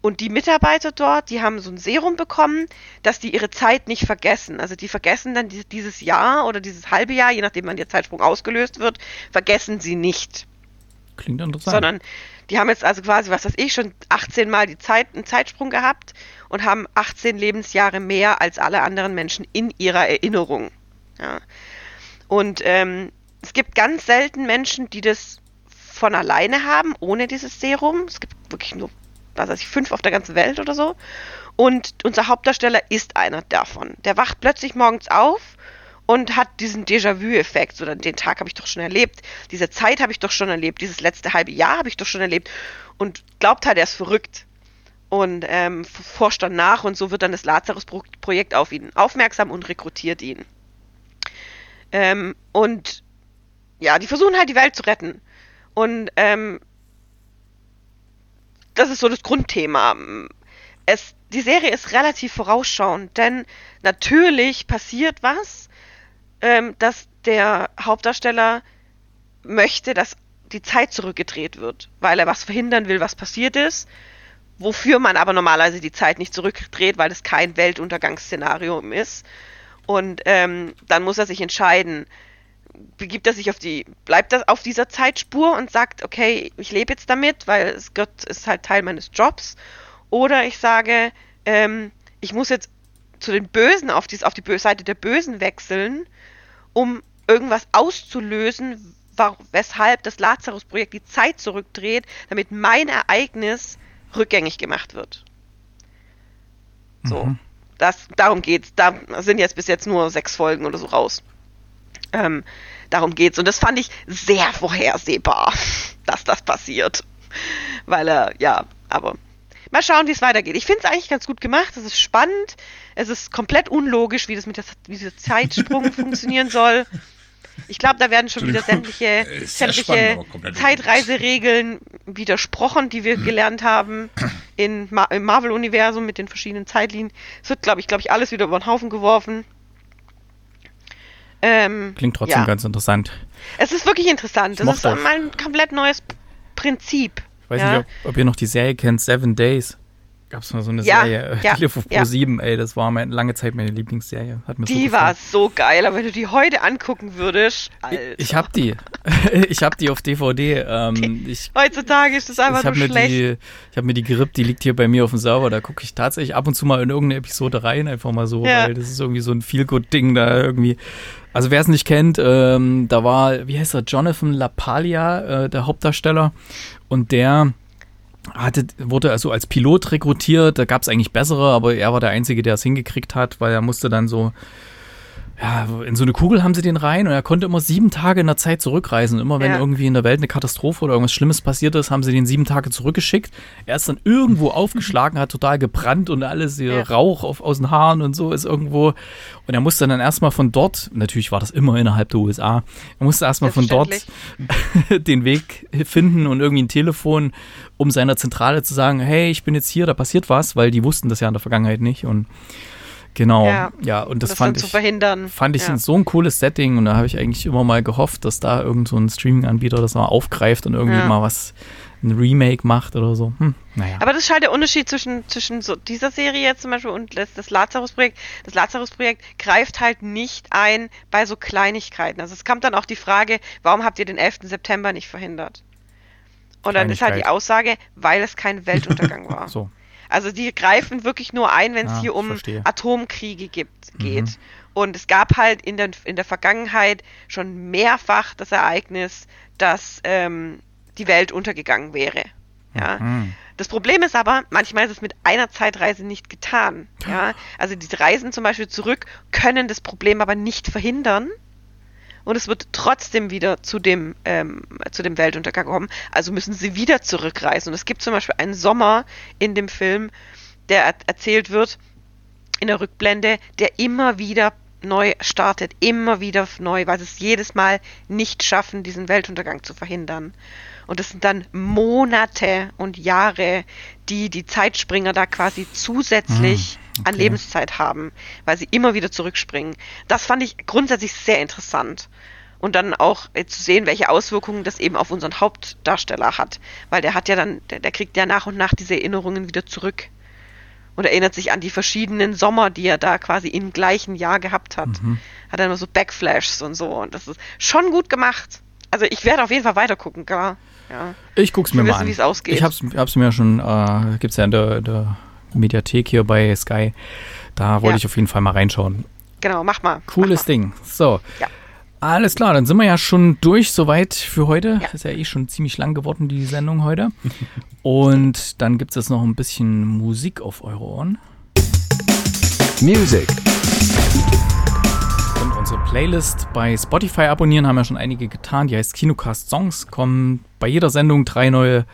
Und die Mitarbeiter dort, die haben so ein Serum bekommen, dass die ihre Zeit nicht vergessen. Also die vergessen dann die- dieses Jahr oder dieses halbe Jahr, je nachdem wann der Zeitsprung ausgelöst wird, vergessen sie nicht Klingt interessant. sondern die haben jetzt also quasi, was weiß ich, schon 18 Mal die Zeit, einen Zeitsprung gehabt und haben 18 Lebensjahre mehr als alle anderen Menschen in ihrer Erinnerung. Ja. Und ähm, es gibt ganz selten Menschen, die das von alleine haben, ohne dieses Serum. Es gibt wirklich nur, was weiß ich, fünf auf der ganzen Welt oder so. Und unser Hauptdarsteller ist einer davon. Der wacht plötzlich morgens auf und hat diesen Déjà-vu-Effekt. So, den Tag habe ich doch schon erlebt, diese Zeit habe ich doch schon erlebt, dieses letzte halbe Jahr habe ich doch schon erlebt und glaubt halt, er ist verrückt und ähm, forscht dann nach und so wird dann das Lazarus-Projekt auf ihn aufmerksam und rekrutiert ihn. Ähm, und ja, die versuchen halt die Welt zu retten. Und ähm, das ist so das Grundthema. Es, die Serie ist relativ vorausschauend, denn natürlich passiert was, ähm, dass der Hauptdarsteller möchte, dass die Zeit zurückgedreht wird, weil er was verhindern will, was passiert ist, wofür man aber normalerweise die Zeit nicht zurückdreht, weil es kein Weltuntergangsszenario ist. Und ähm, dann muss er sich entscheiden, begibt er sich auf die, bleibt er auf dieser Zeitspur und sagt, okay, ich lebe jetzt damit, weil es Gott ist halt Teil meines Jobs. Oder ich sage, ähm, ich muss jetzt zu den Bösen auf, dies, auf die Seite der Bösen wechseln, um irgendwas auszulösen, weshalb das Lazarus-Projekt die Zeit zurückdreht, damit mein Ereignis rückgängig gemacht wird. So, Mhm. das, darum geht's. Da sind jetzt bis jetzt nur sechs Folgen oder so raus. Ähm, darum geht's. Und das fand ich sehr vorhersehbar, dass das passiert. Weil er, ja, aber mal schauen, wie es weitergeht. Ich finde es eigentlich ganz gut gemacht. Es ist spannend. Es ist komplett unlogisch, wie das mit der, wie dieser Zeitsprung funktionieren soll. Ich glaube, da werden schon wieder sämtliche, Äh, spannend, sämtliche komplett Zeitreiseregeln widersprochen, die wir gelernt haben in Ma im Marvel-Universum mit den verschiedenen Zeitlinien. Es wird, glaube ich, glaube ich, alles wieder über den Haufen geworfen. Ähm, Klingt trotzdem ja. ganz interessant. Es ist wirklich interessant. Das ist mal ein komplett neues Prinzip. Ich weiß Ja. nicht, ob, ob ihr noch die Serie kennt, Seven Days. Gab es mal so eine Ja, Serie, ja, die lief auf ja. Pro 7, ey, das war meine, lange Zeit meine Lieblingsserie. Hat mir so Die gefallen. war so geil, aber wenn du die heute angucken würdest, Alter. Ich hab die. ich hab die auf DVD. Ähm, ich Heutzutage ist das einfach ich nur mir, schlecht. die, ich hab mir die gerippt, die liegt hier bei mir auf dem Server. Da gucke ich tatsächlich ab und zu mal in irgendeine Episode rein, einfach mal so, Ja. weil das ist irgendwie so ein Feel-Good-Ding da irgendwie. Also wer es nicht kennt, ähm, da war, wie heißt er, Jonathan LaPaglia, äh, der Hauptdarsteller. Und der hatte, wurde also als Pilot rekrutiert. Da gab es eigentlich bessere, aber er war der Einzige, der es hingekriegt hat, weil er musste dann so ja, in so eine Kugel haben sie den rein und er konnte immer sieben Tage in der Zeit zurückreisen. Immer wenn Ja. irgendwie in der Welt eine Katastrophe oder irgendwas Schlimmes passiert ist, haben sie den sieben Tage zurückgeschickt. Er ist dann irgendwo aufgeschlagen, hat total gebrannt und alles, hier Ja. Rauch auf, aus den Haaren und so ist irgendwo. Und er musste dann erstmal von dort, natürlich war das immer innerhalb der USA, er musste erstmal von dort den Weg finden und irgendwie ein Telefon, um seiner Zentrale zu sagen, hey, ich bin jetzt hier, da passiert was, weil die wussten das ja in der Vergangenheit nicht. Und genau, ja, Ja. und das, das fand ich fand ich ja. so ein cooles Setting und da habe ich eigentlich immer mal gehofft, dass da irgend so ein Streaming-Anbieter das mal aufgreift und irgendwie Ja. mal was, ein Remake macht oder so. Hm, naja. Aber das ist halt der Unterschied zwischen, zwischen so dieser Serie jetzt zum Beispiel und das, das Lazarus-Projekt. Das Lazarus-Projekt greift halt nicht ein bei so Kleinigkeiten. Also es kommt dann auch die Frage, warum habt ihr den 11. September nicht verhindert? Und dann ist halt die. Aussage, weil es kein Weltuntergang war. so. Also die greifen wirklich nur ein, wenn es Ah, hier um verstehe. Atomkriege gibt, Mhm. geht. Und es gab halt in der, in der Vergangenheit schon mehrfach das Ereignis, dass ähm, die Welt untergegangen wäre. Ja. Hm. Das Problem ist aber, manchmal ist es mit einer Zeitreise nicht getan. Ja. Also diese Reisen zum Beispiel zurück können das Problem aber nicht verhindern. Und es wird trotzdem wieder zu dem, ähm, zu dem Weltuntergang kommen. Also müssen sie wieder zurückreisen. Und es gibt zum Beispiel einen Sommer in dem Film, der er erzählt wird, in der Rückblende, der immer wieder neu startet, immer wieder neu, weil sie es jedes Mal nicht schaffen, diesen Weltuntergang zu verhindern. Und das sind dann Monate und Jahre, die die Zeitspringer da quasi zusätzlich Hm, an okay. Lebenszeit haben, weil sie immer wieder zurückspringen. Das fand ich grundsätzlich sehr interessant. Und dann auch äh, zu sehen, welche Auswirkungen das eben auf unseren Hauptdarsteller hat. Weil der hat ja dann, der, der kriegt ja nach und nach diese Erinnerungen wieder zurück. Und erinnert sich an die verschiedenen Sommer, die er da quasi im gleichen Jahr gehabt hat. Mhm. Hat dann immer so Backflashs und so. Und das ist schon gut gemacht. Also ich werde auf jeden Fall weiter gucken, klar. Ja. Ich guck's Ich mir mal wissen, an. wie es ausgeht. Ich hab's, hab's mir ja schon, äh, gibt's ja in der, der Mediathek hier bei Sky. Da wollte Ja. ich auf jeden Fall mal reinschauen. Genau, mach mal. Cooles mach mal. Ding. So. Ja. Alles klar, dann sind wir ja schon durch soweit für heute. Ja. Ist ja eh schon ziemlich lang geworden, die Sendung heute. Und dann gibt es jetzt noch ein bisschen Musik auf eure Ohren. Music. Und unsere Playlist bei Spotify abonnieren haben ja schon einige getan. Die heißt Kinocast Songs. Kommen bei jeder Sendung drei neue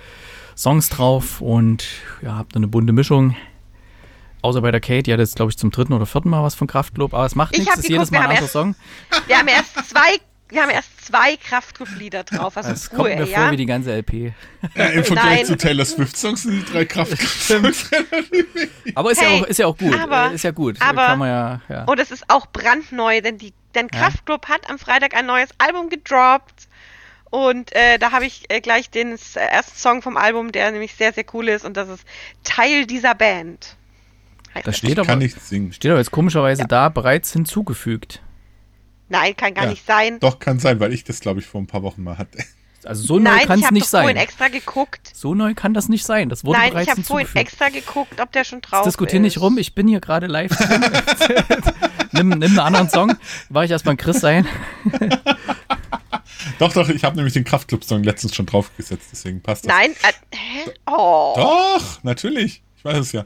Songs drauf und ja, habt eine bunte Mischung. Außer bei der Kate, die hat jetzt, glaube ich, zum dritten oder vierten Mal was von Kraftklub. Aber es macht Ich nichts, ist jedes Mal wir ein haben anderer Song. Wir haben erst zwei, wir haben erst zwei Kraftklub-Lieder drauf. Also Es kommt Ruhe, mir ja? vor wie die ganze LP. Ja, Im Vergleich Nein. zu Taylor Swift Songs sind die drei Kraftclub-Songs Aber ist, ja, Hey, auch, ist ja auch gut. aber- ist ja gut. aber- Kann man ja, ja. Und es ist auch brandneu, denn die, denn Ja. Kraftklub hat am Freitag ein neues Album gedroppt. Und äh, da habe ich äh, gleich den s- ersten Song vom Album, der nämlich sehr, sehr cool ist. Und das ist Teil dieser Band. Heißt Da das. steht Ich aber, kann nicht singen. steht aber jetzt komischerweise da bereits hinzugefügt. Nein, kann gar Ja. nicht sein. Doch, kann sein, weil ich das, glaube ich, vor ein paar Wochen mal hatte. Also so neu Nein, kann ich es habe nicht doch vorhin sein. extra geguckt. So neu kann das nicht sein. Das wurde Nein, bereits ich habe vorhin extra geguckt, ob der schon drauf Diskutier ist. nicht rum, ich bin hier gerade live nimm, nimm einen anderen Song. War ich erstmal Chris sein. Doch, doch, ich habe nämlich den Kraftclub-Song letztens schon draufgesetzt, deswegen passt das. Nein, äh, hä? Oh. Doch, natürlich. Ich weiß es ja.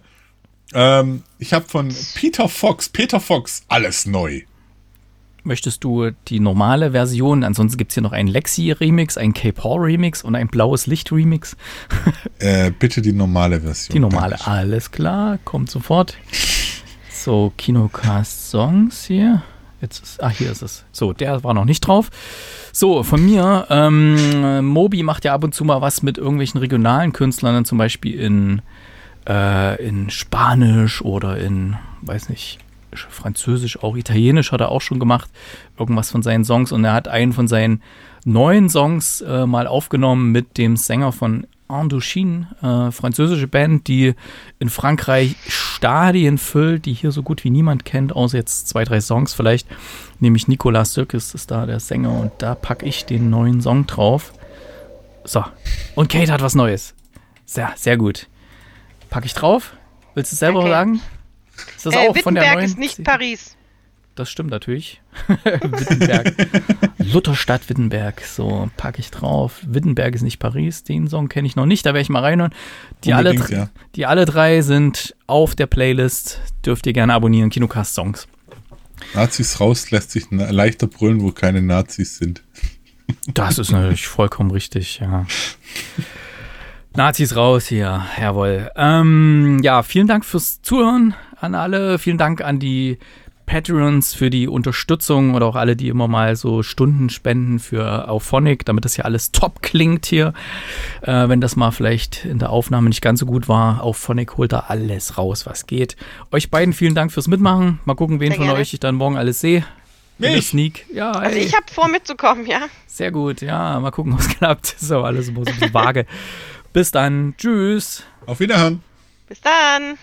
Ähm, ich habe von Peter Fox, Peter Fox, alles neu. Möchtest du die normale Version? Ansonsten gibt es hier noch einen Lexi-Remix, einen Cape Hall-Remix und ein blaues Licht-Remix. Äh, bitte die normale Version. Die normale, Dankeschön. alles klar, kommt sofort. So, Kinocast Songs hier. Jetzt ist, ah, hier ist es. So, der war noch nicht drauf. So, von mir, ähm, Mobi macht ja ab und zu mal was mit irgendwelchen regionalen Künstlern, zum Beispiel in, äh, in Spanisch oder in, weiß nicht, Französisch, auch Italienisch hat er auch schon gemacht, irgendwas von seinen Songs und er hat einen von seinen neuen Songs äh, mal aufgenommen mit dem Sänger von Indochine, äh, französische Band, die in Frankreich Stadien füllt, die hier so gut wie niemand kennt, außer jetzt zwei, drei Songs vielleicht. Nämlich Nicolas Sirkis ist da der Sänger und da packe ich den neuen Song drauf. So, und Kate hat was Neues. Sehr, sehr gut. Packe ich drauf. Willst du es selber Okay. sagen? Ist das äh, auch von der Wittenberg neuen? ist nicht Paris. Das stimmt natürlich. Wittenberg. Lutherstadt Wittenberg. So, packe ich drauf. Wittenberg ist nicht Paris. Den Song kenne ich noch nicht. Da werde ich mal reinhören. Die alle, ja. die alle drei sind auf der Playlist. Dürft ihr gerne abonnieren. Kinocast-Songs. Nazis raus lässt sich leichter brüllen, wo keine Nazis sind. Das ist natürlich vollkommen richtig, ja. Nazis raus hier, jawohl. Ähm, ja, vielen Dank fürs Zuhören an alle. Vielen Dank an die Patreons für die Unterstützung oder auch alle, die immer mal so Stunden spenden für Auphonic, damit das hier alles top klingt hier. Äh, wenn das mal vielleicht in der Aufnahme nicht ganz so gut war, Auphonic holt da alles raus, was geht. Euch beiden vielen Dank fürs Mitmachen. Mal gucken, wen Sehr von gerne. euch ich dann morgen alles sehe. In der Mich? Sneak. Ja, Also ich habe vor mitzukommen, ja. Sehr gut, ja, mal gucken, ob es klappt. Ist aber alles so ein bisschen vage. Bis dann, tschüss. Auf Wiederhören. Bis dann.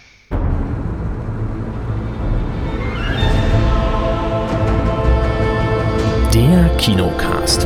Der Kinocast.